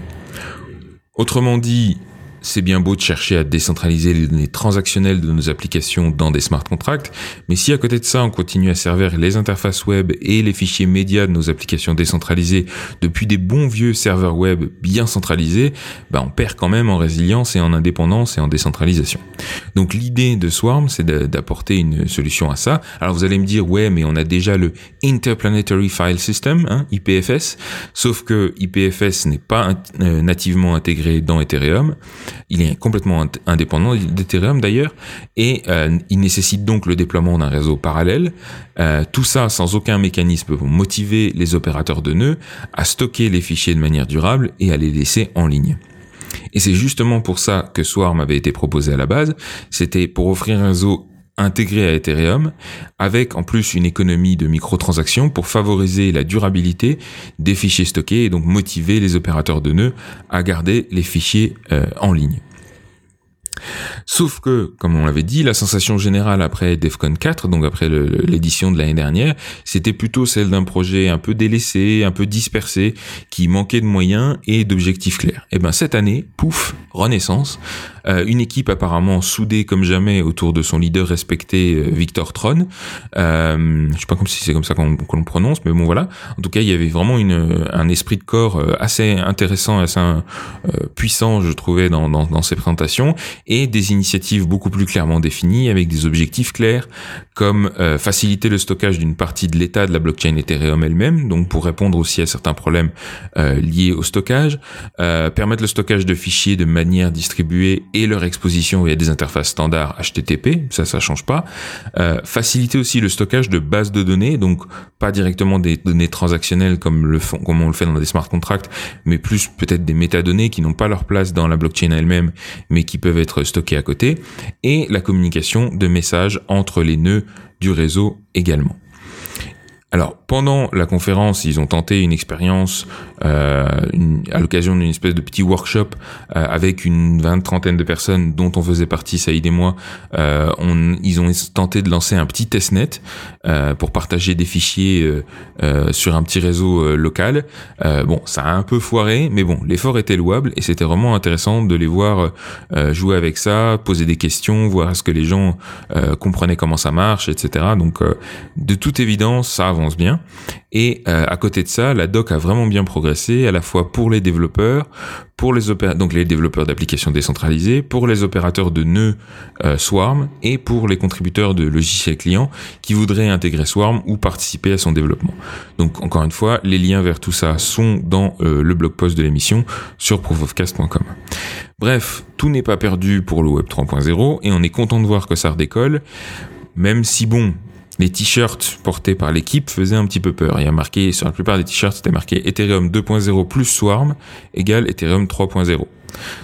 Autrement dit, c'est bien beau de chercher à décentraliser les données transactionnelles de nos applications dans des smart contracts, mais si à côté de ça on continue à servir les interfaces web et les fichiers médias de nos applications décentralisées depuis des bons vieux serveurs web bien centralisés, bah on perd quand même en résilience et en indépendance et en décentralisation. Donc l'idée de Swarm, c'est d'apporter une solution à ça. Alors vous allez me dire, ouais, mais on a déjà le Interplanetary File System, hein, IPFS, sauf que IPFS n'est pas euh, nativement intégré dans Ethereum. Il est complètement indépendant d'Ethereum d'ailleurs, et euh, il nécessite donc le déploiement d'un réseau parallèle. Euh, tout ça sans aucun mécanisme pour motiver les opérateurs de nœuds à stocker les fichiers de manière durable et à les laisser en ligne. Et c'est justement pour ça que Swarm avait été proposé à la base. C'était pour offrir un réseau intégré à Ethereum, avec en plus une économie de microtransactions pour favoriser la durabilité des fichiers stockés et donc motiver les opérateurs de nœuds à garder les fichiers euh, en ligne. Sauf que, comme on l'avait dit, la sensation générale après DEFCON 4, donc après l'édition de l'année dernière, c'était plutôt celle d'un projet un peu délaissé, un peu dispersé, qui manquait de moyens et d'objectifs clairs. Et eh ben cette année, pouf, renaissance, euh, une équipe apparemment soudée comme jamais autour de son leader respecté euh, Victor Tron. Euh, je sais pas si c'est comme ça qu'on le prononce, mais bon voilà. En tout cas, il y avait vraiment une, un esprit de corps euh, assez intéressant, assez puissant, je trouvais, dans, dans, dans ces présentations, et des beaucoup plus clairement définies avec des objectifs clairs, comme faciliter le stockage d'une partie de l'état de la blockchain Ethereum elle-même, donc pour répondre aussi à certains problèmes liés au stockage, permettre le stockage de fichiers de manière distribuée et leur exposition via des interfaces standards HTTP, ça ça change pas. Euh, faciliter aussi le stockage de bases de données, donc pas directement des données transactionnelles comme le font, comme on le fait dans des smart contracts, mais plus peut-être des métadonnées qui n'ont pas leur place dans la blockchain elle-même, mais qui peuvent être stockées côté, et la communication de messages entre les nœuds du réseau également. Alors pendant la conférence, ils ont tenté une expérience euh, à l'occasion d'une espèce de petit workshop euh, avec une vingt trentaine de personnes dont on faisait partie, Saïd et moi. Euh, on, ils ont tenté de lancer un petit testnet euh, pour partager des fichiers euh, euh, sur un petit réseau local. bon, ça a un peu foiré, mais bon, l'effort était louable et c'était vraiment intéressant de les voir jouer avec ça, poser des questions, voir est-ce que les gens comprenaient comment ça marche, etc. Donc de toute évidence, ça avance bien. Et euh, à côté de ça, la doc a vraiment bien progressé, à la fois pour les développeurs, pour les opérateurs, donc les développeurs d'applications décentralisées, pour les opérateurs de nœuds euh, Swarm et pour les contributeurs de logiciels clients qui voudraient intégrer Swarm ou participer à son développement. Donc encore une fois, les liens vers tout ça sont dans euh, le blog post de l'émission sur proofofcast.com. Bref, tout n'est pas perdu pour le Web 3.0 et on est content de voir que ça redécolle, même si bon, les t-shirts portés par l'équipe faisaient un petit peu peur. Il y a marqué, sur la plupart des t-shirts, c'était marqué Ethereum 2.0 plus Swarm égale Ethereum 3.0.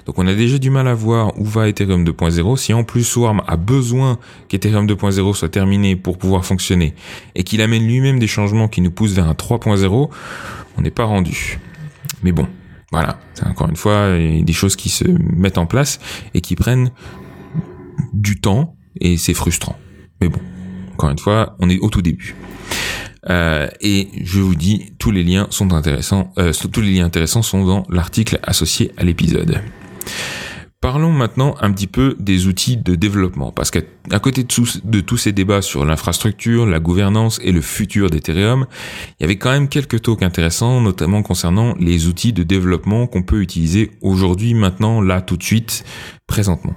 Donc on a déjà du mal à voir où va Ethereum 2.0. Si en plus Swarm a besoin qu'Ethereum 2.0 soit terminé pour pouvoir fonctionner et qu'il amène lui-même des changements qui nous poussent vers un 3.0, on n'est pas rendu. Mais bon, voilà, c'est encore une fois des choses qui se mettent en place et qui prennent du temps et c'est frustrant. Mais bon, encore une fois, on est au tout début. Euh, et je vous dis, tous les liens sont intéressants. Euh, tous les liens intéressants sont dans l'article associé à l'épisode. Parlons maintenant un petit peu des outils de développement, parce qu'à côté de, de, tous ces débats sur l'infrastructure, la gouvernance et le futur d'Ethereum, il y avait quand même quelques talks intéressants, notamment concernant les outils de développement qu'on peut utiliser aujourd'hui, maintenant, là, tout de suite, présentement.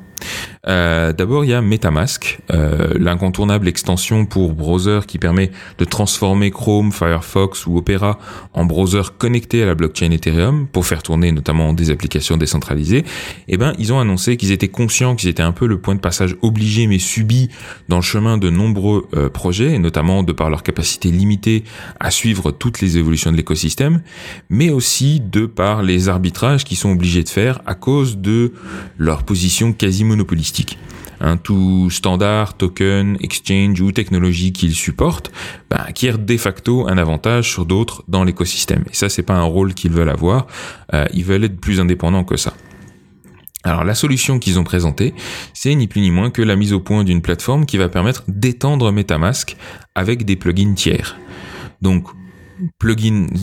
Euh, D'abord, il y a MetaMask, euh, l'incontournable extension pour browser qui permet de transformer Chrome, Firefox ou Opera en browser connecté à la blockchain Ethereum pour faire tourner notamment des applications décentralisées. Eh ben, ils ont annoncé qu'ils étaient conscients qu'ils étaient un peu le point de passage obligé mais subi dans le chemin de nombreux euh, projets, notamment de par leur capacité limitée à suivre toutes les évolutions de l'écosystème, mais aussi de par les arbitrages qu'ils sont obligés de faire à cause de leur position quasi monopolistique un tout standard, token, exchange ou technologie qu'ils supportent, bah, acquiert de facto un avantage sur d'autres dans l'écosystème. Et ça, c'est pas un rôle qu'ils veulent avoir. Euh, ils veulent être plus indépendants que ça. Alors la solution qu'ils ont présentée, c'est ni plus ni moins que la mise au point d'une plateforme qui va permettre d'étendre MetaMask avec des plugins tiers. Donc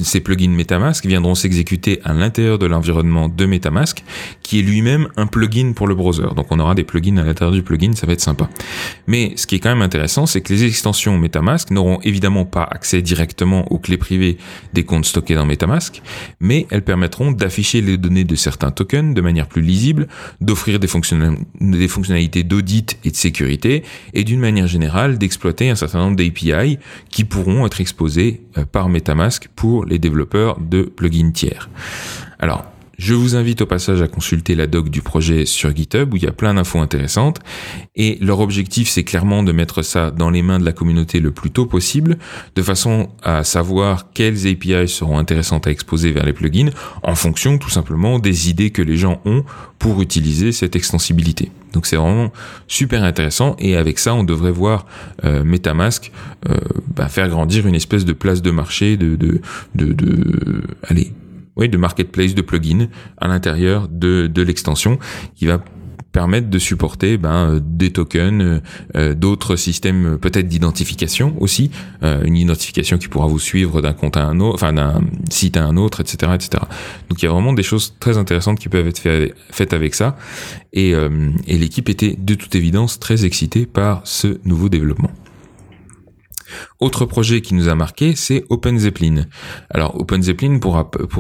ces plugins MetaMask viendront s'exécuter à l'intérieur de l'environnement de MetaMask, qui est lui-même un plugin pour le browser. Donc on aura des plugins à l'intérieur du plugin, ça va être sympa. Mais ce qui est quand même intéressant, c'est que les extensions MetaMask n'auront évidemment pas accès directement aux clés privées des comptes stockés dans MetaMask, mais elles permettront d'afficher les données de certains tokens de manière plus lisible, d'offrir des, des fonctionnalités d'audit et de sécurité, et d'une manière générale d'exploiter un certain nombre d'API qui pourront être exposés euh, par MetaMask Pour les développeurs de plugins tiers. Alors, je vous invite au passage à consulter la doc du projet sur GitHub où il y a plein d'infos intéressantes et leur objectif c'est clairement de mettre ça dans les mains de la communauté le plus tôt possible de façon à savoir quelles API seront intéressantes à exposer vers les plugins en fonction tout simplement des idées que les gens ont pour utiliser cette extensibilité. Donc c'est vraiment super intéressant. Et avec ça on devrait voir euh, MetaMask euh, bah, faire grandir une espèce de place de marché de de de, allez marketplace de plugins à l'intérieur de, de l'extension qui va permettre de supporter ben, des tokens, euh, euh, d'autres systèmes peut-être d'identification aussi, euh, une identification qui pourra vous suivre d'un compte à un autre, enfin d'un site à un autre, etc., etc. Donc il y a vraiment des choses très intéressantes qui peuvent être faites avec ça, et, et l'équipe était de toute évidence très excitée par ce nouveau développement. Autre projet qui nous a marqué, c'est Open Zeppelin. Alors Open Zeppelin, pour,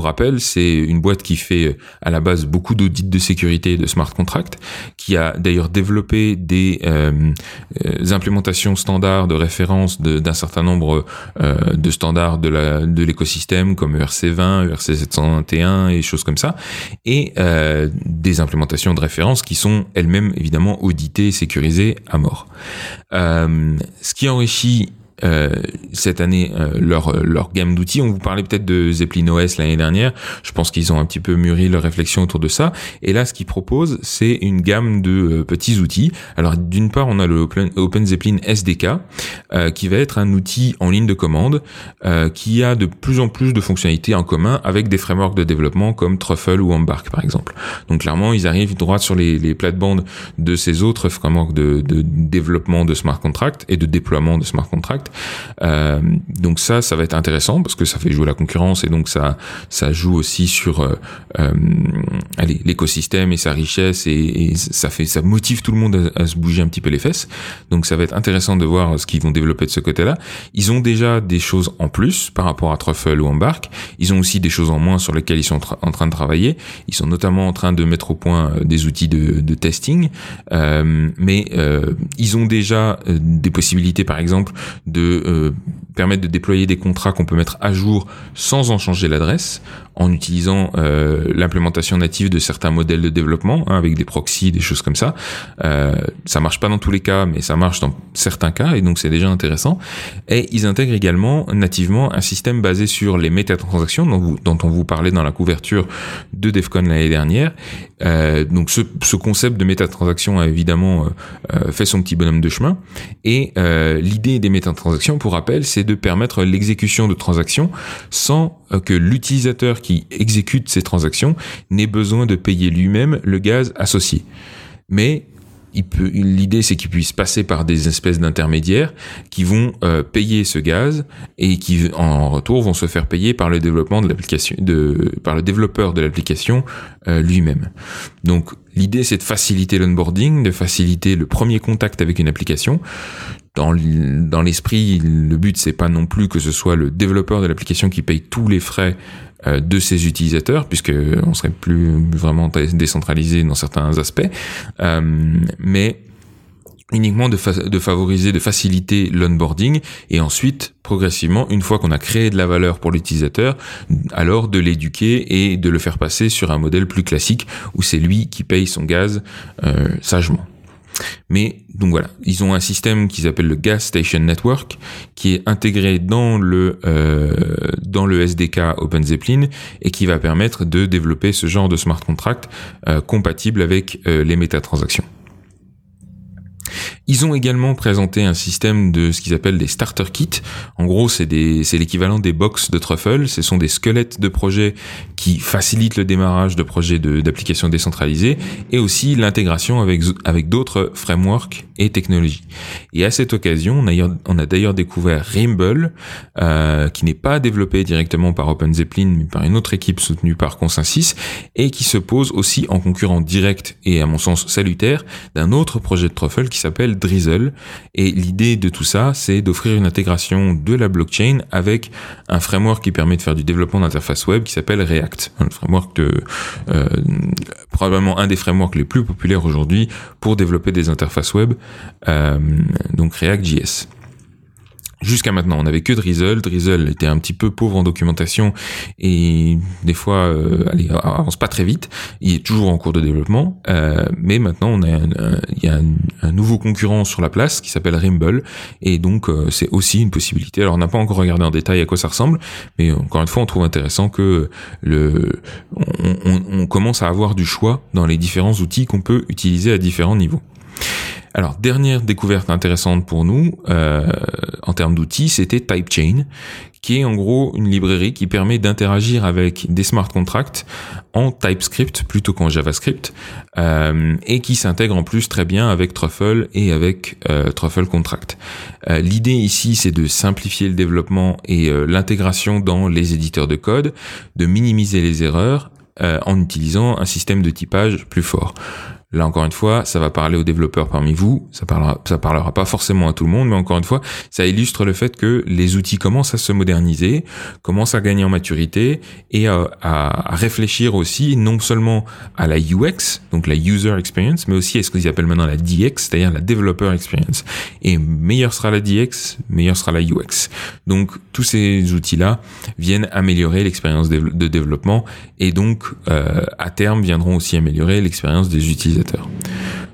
rappel, c'est une boîte qui fait euh, à la base beaucoup d'audits de sécurité de smart contracts, qui a d'ailleurs développé des euh, euh, implémentations standards de référence d'un certain nombre de standards de la de l'écosystème comme ERC20, ERC721 et choses comme ça, et des implémentations de référence qui sont elles-mêmes évidemment auditées et sécurisées à mort. ce qui enrichit euh, cette année euh, leur leur gamme d'outils. On vous parlait peut-être de Zeppelin OS l'année dernière. Je pense qu'ils ont un petit peu mûri leur réflexion autour de ça. Et là, ce qu'ils proposent, c'est une gamme de euh, petits outils. Alors, d'une part, on a le Open, Zeppelin SDK, qui va être un outil en ligne de commande qui a de plus en plus de fonctionnalités en commun avec des frameworks de développement comme Truffle ou Embark, par exemple. Donc, clairement, ils arrivent droit sur les, les plates-bandes de ces autres frameworks de, de développement de smart contracts et de déploiement de smart euh, donc ça, ça va être intéressant parce que ça fait jouer la concurrence et donc ça, ça joue aussi sur euh, euh, l'écosystème et sa richesse et, ça fait ça motive tout le monde à, se bouger un petit peu les fesses. Donc ça va être intéressant de voir ce qu'ils vont développer de ce côté-là. Ils ont déjà des choses en plus par rapport à Truffle ou Embark. Ils ont aussi des choses en moins sur lesquelles ils sont en train de travailler. Ils sont notamment en train de mettre au point euh, des outils de, de testing, euh, mais euh, ils ont déjà des possibilités, par exemple, de de euh, permettre de déployer des contrats qu'on peut mettre à jour sans en changer l'adresse en utilisant euh, l'implémentation native de certains modèles de développement hein, avec des proxys, des choses comme ça. Euh, ça marche pas dans tous les cas, mais ça marche dans certains cas et donc c'est déjà intéressant. Et ils intègrent également nativement un système basé sur les métatransactions dont, dont on vous parlait dans la couverture de DEFCON l'année dernière. Euh, donc ce, ce, concept de métatransaction a évidemment fait son petit bonhomme de chemin. Et l'idée des métatransactions, pour rappel, c'est de permettre l'exécution de transactions sans que l'utilisateur qui exécute ces transactions n'ait besoin de payer lui-même le gaz associé. Mais l'idée c'est qu'ils puissent passer par des espèces d'intermédiaires qui vont euh, payer ce gaz et qui en retour vont se faire payer par le développement de l'application par le développeur de l'application euh, lui-même. Donc l'idée c'est de faciliter l'onboarding, de faciliter le premier contact avec une application dans, l'esprit, le but c'est pas non plus que ce soit le développeur de l'application qui paye tous les frais euh, de ses utilisateurs, puisque on serait plus vraiment décentralisé dans certains aspects, euh, mais uniquement de, de, favoriser, de faciliter l'onboarding et ensuite progressivement, une fois qu'on a créé de la valeur pour l'utilisateur, alors de l'éduquer et de le faire passer sur un modèle plus classique où c'est lui qui paye son gaz euh, sagement. Mais donc voilà, ils ont un système qu'ils appellent le Gas Station Network qui est intégré dans le euh, dans le SDK OpenZeppelin et qui va permettre de développer ce genre de smart contract euh, compatible avec euh, les métatransactions. Ils ont également présenté un système de ce qu'ils appellent des starter kits. En gros, c'est l'équivalent des box de Truffle. Ce sont des squelettes de projets qui facilitent le démarrage de projets d'applications décentralisées et aussi l'intégration avec, avec d'autres frameworks et technologies. Et à cette occasion, on a, on a d'ailleurs découvert Rimble, euh, qui n'est pas développé directement par OpenZeppelin, mais par une autre équipe soutenue par Consensus, et qui se pose aussi en concurrent direct et à mon sens salutaire d'un autre projet de Truffle qui s'appelle Drizzle. Et l'idée de tout ça, c'est d'offrir une intégration de la blockchain avec un framework qui permet de faire du développement d'interface web qui s'appelle React. Framework euh, probablement un des frameworks les plus populaires aujourd'hui pour développer des interfaces web, euh, donc React.js. Jusqu'à maintenant, on n'avait que Drizzle. Drizzle était un petit peu pauvre en documentation et des fois, euh, avance pas très vite. Il est toujours en cours de développement, euh, mais maintenant, on a il y a un, nouveau concurrent sur la place qui s'appelle Rimble et donc euh, c'est aussi une possibilité. Alors, on n'a pas encore regardé en détail à quoi ça ressemble, mais encore une fois, on trouve intéressant que le, on commence à avoir du choix dans les différents outils qu'on peut utiliser à différents niveaux. Alors, dernière découverte intéressante pour nous euh, en termes d'outils, c'était TypeChain, qui est en gros une librairie qui permet d'interagir avec des smart contracts en TypeScript plutôt qu'en JavaScript, euh, et qui s'intègre en plus très bien avec Truffle et avec euh, Truffle Contract. L'idée ici, c'est de simplifier le développement et l'intégration dans les éditeurs de code, de minimiser les erreurs en utilisant un système de typage plus fort. Là encore une fois, ça va parler aux développeurs parmi vous, ça parlera, ça parlera pas forcément à tout le monde, mais encore une fois, ça illustre le fait que les outils commencent à se moderniser, commencent à gagner en maturité et à, réfléchir aussi non seulement à la UX, donc la user experience, mais aussi à ce qu'ils appellent maintenant la DX, c'est-à-dire la developer experience. Et meilleure sera la DX, meilleure sera la UX. Donc tous ces outils-là viennent améliorer l'expérience de développement et donc euh, à terme viendront aussi améliorer l'expérience des utilisateurs utilisateur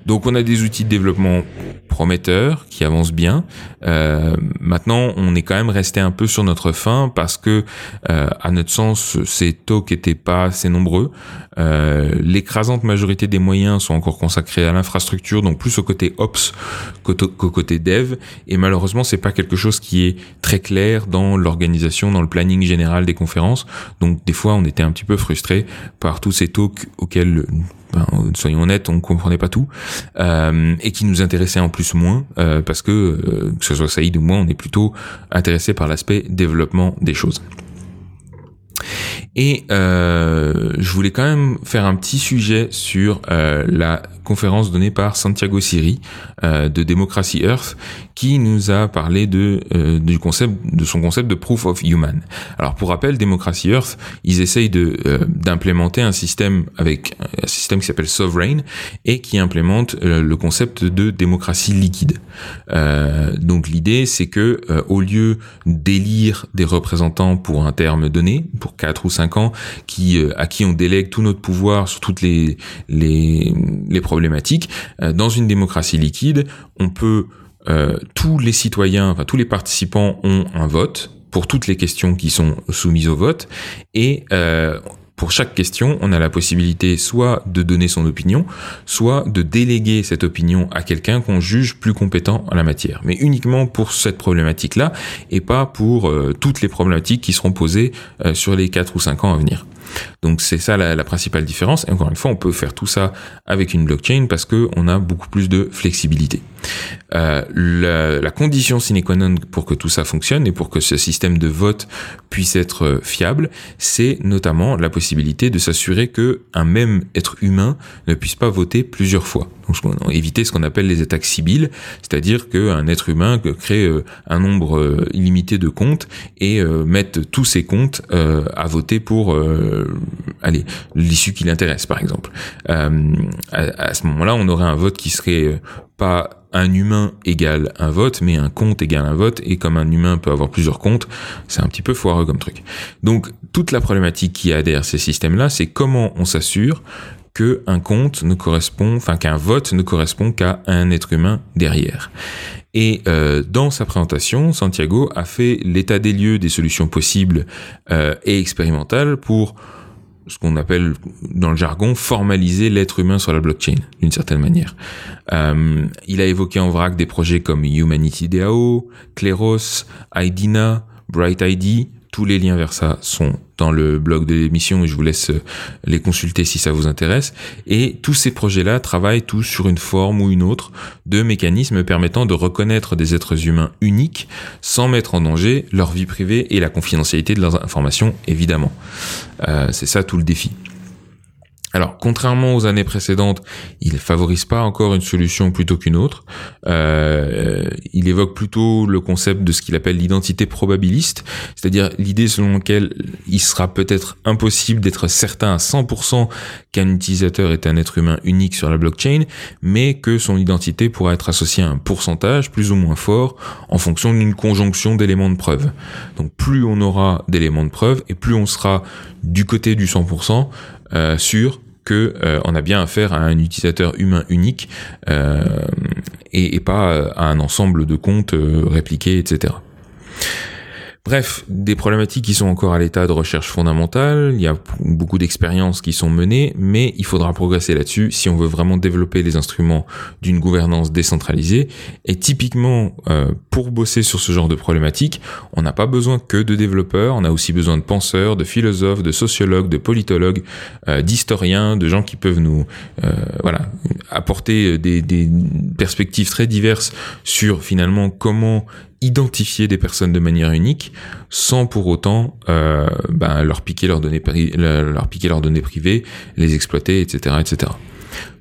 donc on a des outils de développement prometteurs qui avancent bien. Euh, maintenant, on est quand même resté un peu sur notre fin parce que, euh, à notre sens, ces talks n'étaient pas assez nombreux. Euh, l'écrasante majorité des moyens sont encore consacrés à l'infrastructure, donc plus au côté ops qu'au côté dev. Et malheureusement, c'est pas quelque chose qui est très clair dans l'organisation, dans le planning général des conférences. Donc des fois, on était un petit peu frustré par tous ces talks auxquels ben, soyons honnêtes, on comprenait pas tout, euh, et qui nous intéressait en plus moins, euh, parce que, euh, que ce soit Saïd ou moi, on est plutôt intéressé par l'aspect développement des choses. Et euh, je voulais quand même faire un petit sujet sur euh, la conférence donnée par Santiago Siri euh, de Democracy Earth, qui nous a parlé de du concept de son concept de proof of human. Alors pour rappel, Democracy Earth, ils essayent de d'implémenter un système avec un système qui s'appelle Sovereign et qui implémente le concept de démocratie liquide. donc l'idée, c'est que au lieu d'élire des représentants pour un terme donné, pour 4 ou 5 ans, qui, euh, à qui on délègue tout notre pouvoir sur toutes les, les, les problématiques. Euh, dans une démocratie liquide, on peut, euh, tous les citoyens, enfin tous les participants ont un vote pour toutes les questions qui sont soumises au vote et pour chaque question, on a la possibilité soit de donner son opinion, soit de déléguer cette opinion à quelqu'un qu'on juge plus compétent en la matière. Mais uniquement pour cette problématique-là et pas pour euh, toutes les problématiques qui seront posées euh, sur les 4 ou 5 ans à venir. Donc c'est ça la, la, principale différence. Et encore une fois, on peut faire tout ça avec une blockchain parce qu'on a beaucoup plus de flexibilité. Euh, la, la, condition sine qua non pour que tout ça fonctionne et pour que ce système de vote puisse être euh, fiable, c'est notamment la possibilité de s'assurer que un même être humain ne puisse pas voter plusieurs fois. Donc, éviter ce qu'on appelle les attaques civiles, c'est-à-dire qu'un être humain crée euh, un nombre euh, illimité de comptes et mette tous ses comptes à voter pour allez l'issue qui l'intéresse, par exemple. à, à, ce moment-là, on aurait un vote qui serait pas un humain égale un vote, mais un compte égale un vote, et comme un humain peut avoir plusieurs comptes, c'est un petit peu foireux comme truc. Donc toute la problématique qui adhère ces systèmes-là, c'est comment on s'assure que un compte ne correspond, enfin qu'un vote ne correspond qu'à un être humain derrière. Et euh, dans sa présentation, Santiago a fait l'état des lieux des solutions possibles euh, et expérimentales pour ce qu'on appelle dans le jargon formaliser l'être humain sur la blockchain d'une certaine manière. Euh, il a évoqué en vrac des projets comme Humanity DAO, Kleros, IDINA, Bright ID, tous les liens vers ça sont dans le blog de l'émission et je vous laisse euh, les consulter si ça vous intéresse. Et tous ces projets-là travaillent tous sur une forme ou une autre de mécanismes permettant de reconnaître des êtres humains uniques sans mettre en danger leur vie privée et la confidentialité de leurs informations, évidemment. Euh, c'est ça tout le défi. Alors, contrairement aux années précédentes, il favorise pas encore une solution plutôt qu'une autre. Euh, il évoque plutôt le concept de ce qu'il appelle l'identité probabiliste, c'est-à-dire l'idée selon laquelle il sera peut-être impossible d'être certain à 100% qu'un utilisateur est un être humain unique sur la blockchain, mais que son identité pourra être associée à un pourcentage plus ou moins fort en fonction d'une conjonction d'éléments de preuve. Donc, plus on aura d'éléments de preuve et plus on sera du côté du 100% euh, sûr que euh, on a bien affaire à un utilisateur humain unique euh, et, pas à un ensemble de comptes euh, répliqués, etc. Bref, des problématiques qui sont encore à l'état de recherche fondamentale, il y a beaucoup d'expériences qui sont menées, mais il faudra progresser là-dessus si on veut vraiment développer les instruments d'une gouvernance décentralisée. Et typiquement, euh, pour bosser sur ce genre de problématiques, on n'a pas besoin que de développeurs, on a aussi besoin de penseurs, de philosophes, de sociologues, de politologues, euh, d'historiens, de gens qui peuvent nous euh, voilà, apporter des, des perspectives très diverses sur finalement comment identifier des personnes de manière unique sans pour autant euh, ben, leur piquer leurs données privées, les exploiter, etc., etc.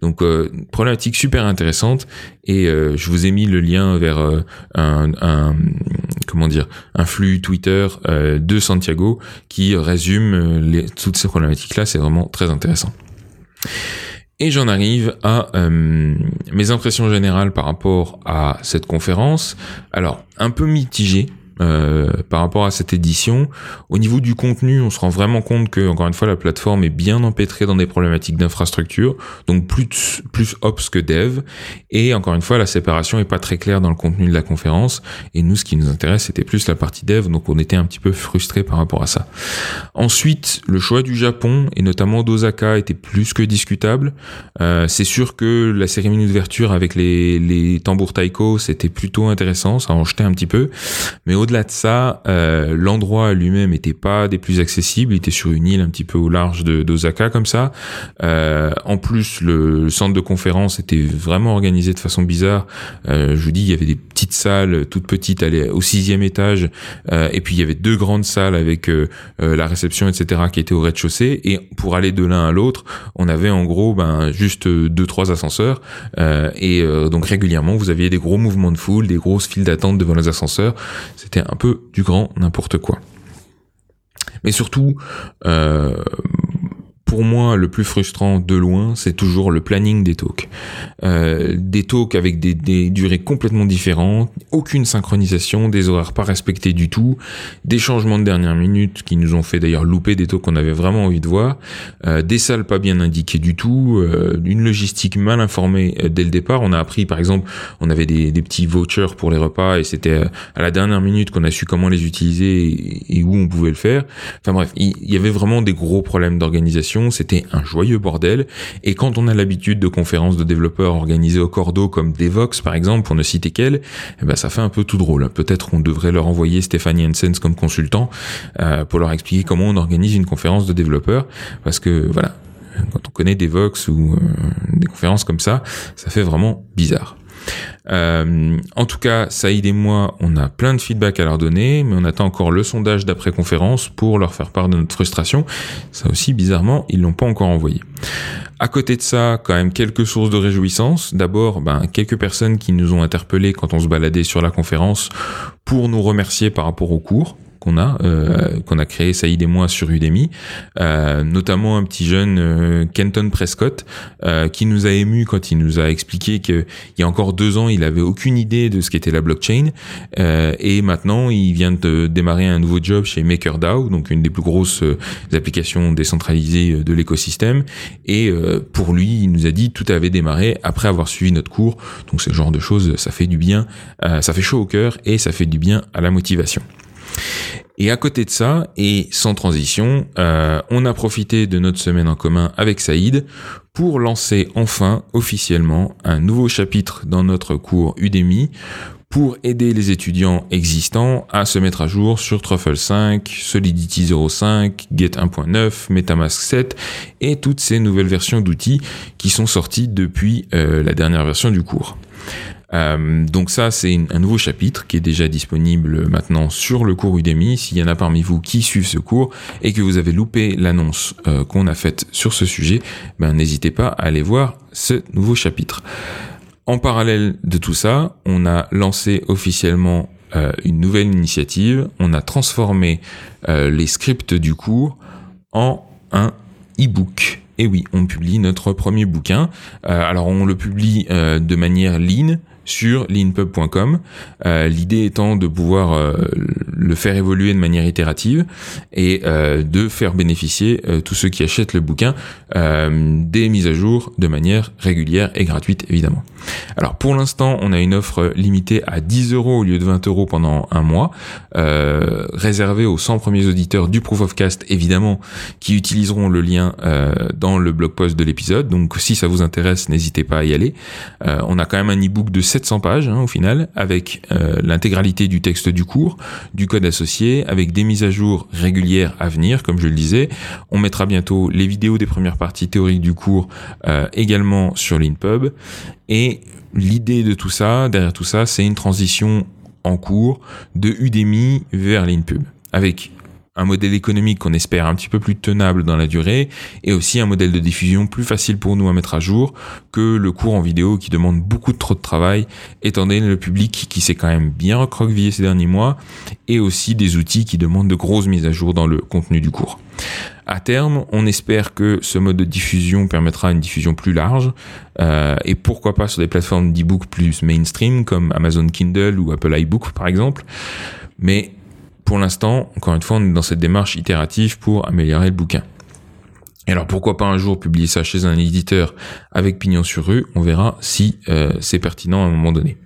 Donc euh, problématique super intéressante et euh, je vous ai mis le lien vers un, comment dire un flux Twitter de Santiago qui résume toutes ces problématiques là. C'est vraiment très intéressant. Et j'en arrive à euh, mes impressions générales par rapport à cette conférence. Alors, un peu mitigé euh, par rapport à cette édition. Au niveau du contenu, on se rend vraiment compte que, encore une fois, la plateforme est bien empêtrée dans des problématiques d'infrastructure, donc plus plus ops que dev. Et encore une fois, la séparation est pas très claire dans le contenu de la conférence. Et nous, ce qui nous intéresse, c'était plus la partie dev, donc on était un petit peu frustré par rapport à ça. Ensuite, le choix du Japon et notamment d'Osaka était plus que discutable. Euh, c'est sûr que la cérémonie d'ouverture avec les, les tambours taiko, c'était plutôt intéressant, ça en jetait un petit peu, mais au-delà de ça, euh, l'endroit lui-même était pas des plus accessibles. Il était sur une île un petit peu au large d'Osaka comme ça. Euh, en plus, le, centre de conférence était vraiment organisé de façon bizarre. Euh, je vous dis, il y avait des petites salles toutes petites au sixième étage, et puis il y avait deux grandes salles avec la réception, etc., qui étaient au rez-de-chaussée. Et pour aller de l'un à l'autre, on avait en gros ben juste deux trois ascenseurs, et donc régulièrement vous aviez des gros mouvements de foule, des grosses files d'attente devant les ascenseurs. Un peu du grand n'importe quoi. Mais surtout, euh, pour moi, le plus frustrant de loin, c'est toujours le planning des talks. Euh, des talks avec des, durées complètement différentes, aucune synchronisation, des horaires pas respectés du tout, des changements de dernière minute qui nous ont fait d'ailleurs louper des talks qu'on avait vraiment envie de voir, euh, des salles pas bien indiquées du tout, euh, une logistique mal informée dès le départ. On a appris, par exemple, on avait des, petits vouchers pour les repas et c'était à la dernière minute qu'on a su comment les utiliser et où on pouvait le faire. Enfin bref, il y avait vraiment des gros problèmes d'organisation c'était un joyeux bordel. Et quand on a l'habitude de conférences de développeurs organisées au cordeau comme Devox par exemple, pour ne citer qu'elle, eh ben ça fait un peu tout drôle. Peut-être qu'on devrait leur envoyer Stéphanie Hensens comme consultant euh, pour leur expliquer comment on organise une conférence de développeurs, parce que voilà, quand on connaît Devox ou euh, des conférences comme ça, ça fait vraiment bizarre. Euh, en tout cas, Saïd et moi, on a plein de feedback à leur donner, mais on attend encore le sondage d'après-conférence pour leur faire part de notre frustration. Ça aussi, bizarrement, ils l'ont pas encore envoyé. À côté de ça, quand même quelques sources de réjouissance. D'abord, ben, quelques personnes qui nous ont interpellés quand on se baladait sur la conférence pour nous remercier par rapport au cours qu'on a, euh, qu'on a créé Saïd et moi sur Udemy, euh, notamment un petit jeune euh, Kenton Prescott qui nous a ému quand il nous a expliqué qu'il y a encore deux ans il avait aucune idée de ce qu'était la blockchain. Et maintenant il vient de démarrer un nouveau job chez MakerDAO, donc une des plus grosses applications décentralisées de l'écosystème. Et pour lui il nous a dit tout avait démarré après avoir suivi notre cours, donc ce genre de choses ça fait du bien, ça fait chaud au cœur et ça fait du bien à la motivation. Et à côté de ça, et sans transition, euh, on a profité de notre semaine en commun avec Saïd pour lancer enfin officiellement un nouveau chapitre dans notre cours Udemy pour aider les étudiants existants à se mettre à jour sur Truffle 5, Solidity 0.5, Get 1.9, MetaMask 7 et toutes ces nouvelles versions d'outils qui sont sorties depuis euh, la dernière version du cours. Euh, donc ça, c'est un nouveau chapitre qui est déjà disponible maintenant sur le cours Udemy. S'il y en a parmi vous qui suivent ce cours et que vous avez loupé l'annonce euh, qu'on a faite sur ce sujet, ben n'hésitez pas à aller voir ce nouveau chapitre. En parallèle de tout ça, on a lancé officiellement euh, une nouvelle initiative. On a transformé les scripts du cours en un e-book. Et oui, on publie notre premier bouquin. alors on le publie de manière lean, sur leanpub.com. Euh, l'idée étant de pouvoir euh, le faire évoluer de manière itérative et euh, de faire bénéficier tous ceux qui achètent le bouquin des mises à jour de manière régulière et gratuite évidemment. Alors pour l'instant, on a une offre limitée à 10 euros au lieu de 20 euros pendant un mois, réservée aux 100 premiers auditeurs du Proof of Cast évidemment, qui utiliseront le lien dans le blog post de l'épisode. Donc si ça vous intéresse, n'hésitez pas à y aller. on a quand même un e-book de 700 pages hein, au final, avec euh, l'intégralité du texte du cours, du code associé, avec des mises à jour régulières à venir, comme je le disais. On mettra bientôt les vidéos des premières parties théoriques du cours euh, également sur l'InPub. L'idée de tout ça, derrière tout ça, c'est une transition en cours de Udemy vers l'InPub, avec un modèle économique qu'on espère un petit peu plus tenable dans la durée et aussi un modèle de diffusion plus facile pour nous à mettre à jour que le cours en vidéo qui demande beaucoup trop de travail étant donné le public qui s'est quand même bien recroquevillé ces derniers mois et aussi des outils qui demandent de grosses mises à jour dans le contenu du cours. À terme, on espère que ce mode de diffusion permettra une diffusion plus large euh, et pourquoi pas sur des plateformes d'e-book plus mainstream comme Amazon Kindle ou Apple iBook par exemple. Mais pour l'instant, encore une fois, on est dans cette démarche itérative pour améliorer le bouquin. Et alors pourquoi pas un jour publier ça chez un éditeur avec pignon sur rue? On verra si euh, c'est pertinent à un moment donné.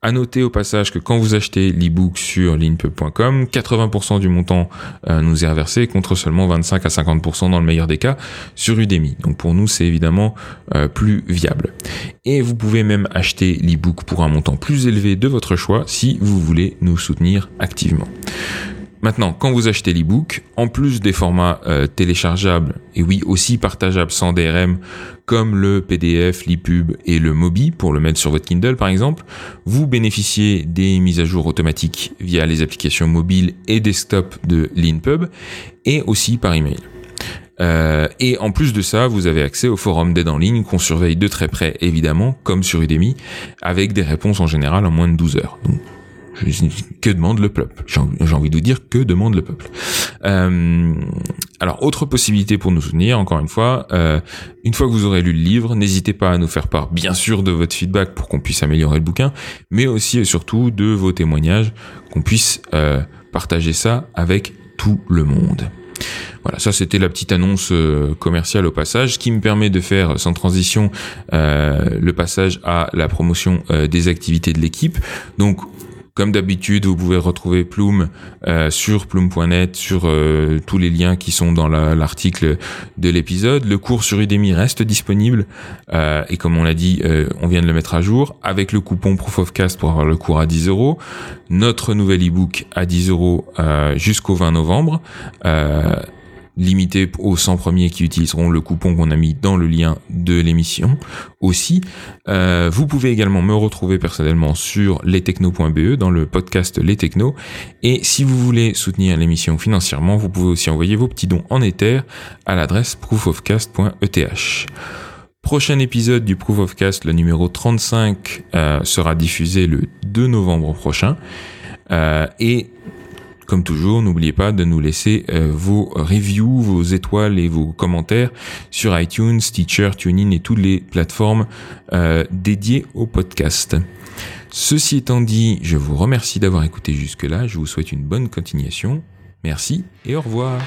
À noter au passage que quand vous achetez l'ebook sur leanpub.com, 80% du montant euh, nous est reversé contre seulement 25 à 50% dans le meilleur des cas sur Udemy. Donc pour nous, c'est évidemment euh, plus viable. Et vous pouvez même acheter l'ebook pour un montant plus élevé de votre choix si vous voulez nous soutenir activement. Maintenant, quand vous achetez l'ebook, en plus des formats euh, téléchargeables et oui aussi partageables sans DRM comme le PDF, l'ePub et le Mobi pour le mettre sur votre Kindle par exemple, vous bénéficiez des mises à jour automatiques via les applications mobiles et desktop de l'InPub et aussi par email. Euh, et en plus de ça, vous avez accès au forum d'aide en ligne qu'on surveille de très près évidemment, comme sur Udemy, avec des réponses en général en moins de 12 heures. [laughs] que demande le peuple? J'ai envie de vous dire que demande le peuple? Euh, alors, autre possibilité pour nous soutenir, encore une fois, euh, une fois que vous aurez lu le livre, n'hésitez pas à nous faire part, bien sûr, de votre feedback pour qu'on puisse améliorer le bouquin, mais aussi et surtout de vos témoignages, qu'on puisse euh, partager ça avec tout le monde. Voilà, ça c'était la petite annonce euh, commerciale au passage, qui me permet de faire sans transition euh, le passage à la promotion euh, des activités de l'équipe. Donc comme d'habitude, vous pouvez retrouver Plume euh, sur plume.net, sur euh, tous les liens qui sont dans l'article de l'épisode. Le cours sur Udemy reste disponible euh, et comme on l'a dit, on vient de le mettre à jour avec le coupon Proof of Cast pour avoir le cours à 10 euros. Notre nouvel ebook à 10 euros jusqu'au 20 novembre limité aux 100 premiers qui utiliseront le coupon qu'on a mis dans le lien de l'émission aussi. Euh, vous pouvez également me retrouver personnellement sur lestechno.be dans le podcast Les Technos. Et si vous voulez soutenir l'émission financièrement, vous pouvez aussi envoyer vos petits dons en Ether à l'adresse proofofcast.eth. Prochain épisode du Proof of Cast, le numéro 35, euh, sera diffusé le 2 novembre prochain. Euh, et comme toujours, n'oubliez pas de nous laisser euh, vos reviews, vos étoiles et vos commentaires sur iTunes, Stitcher, TuneIn et toutes les plateformes euh, dédiées au podcast. Ceci étant dit, je vous remercie d'avoir écouté jusque-là. Je vous souhaite une bonne continuation. Merci et au revoir.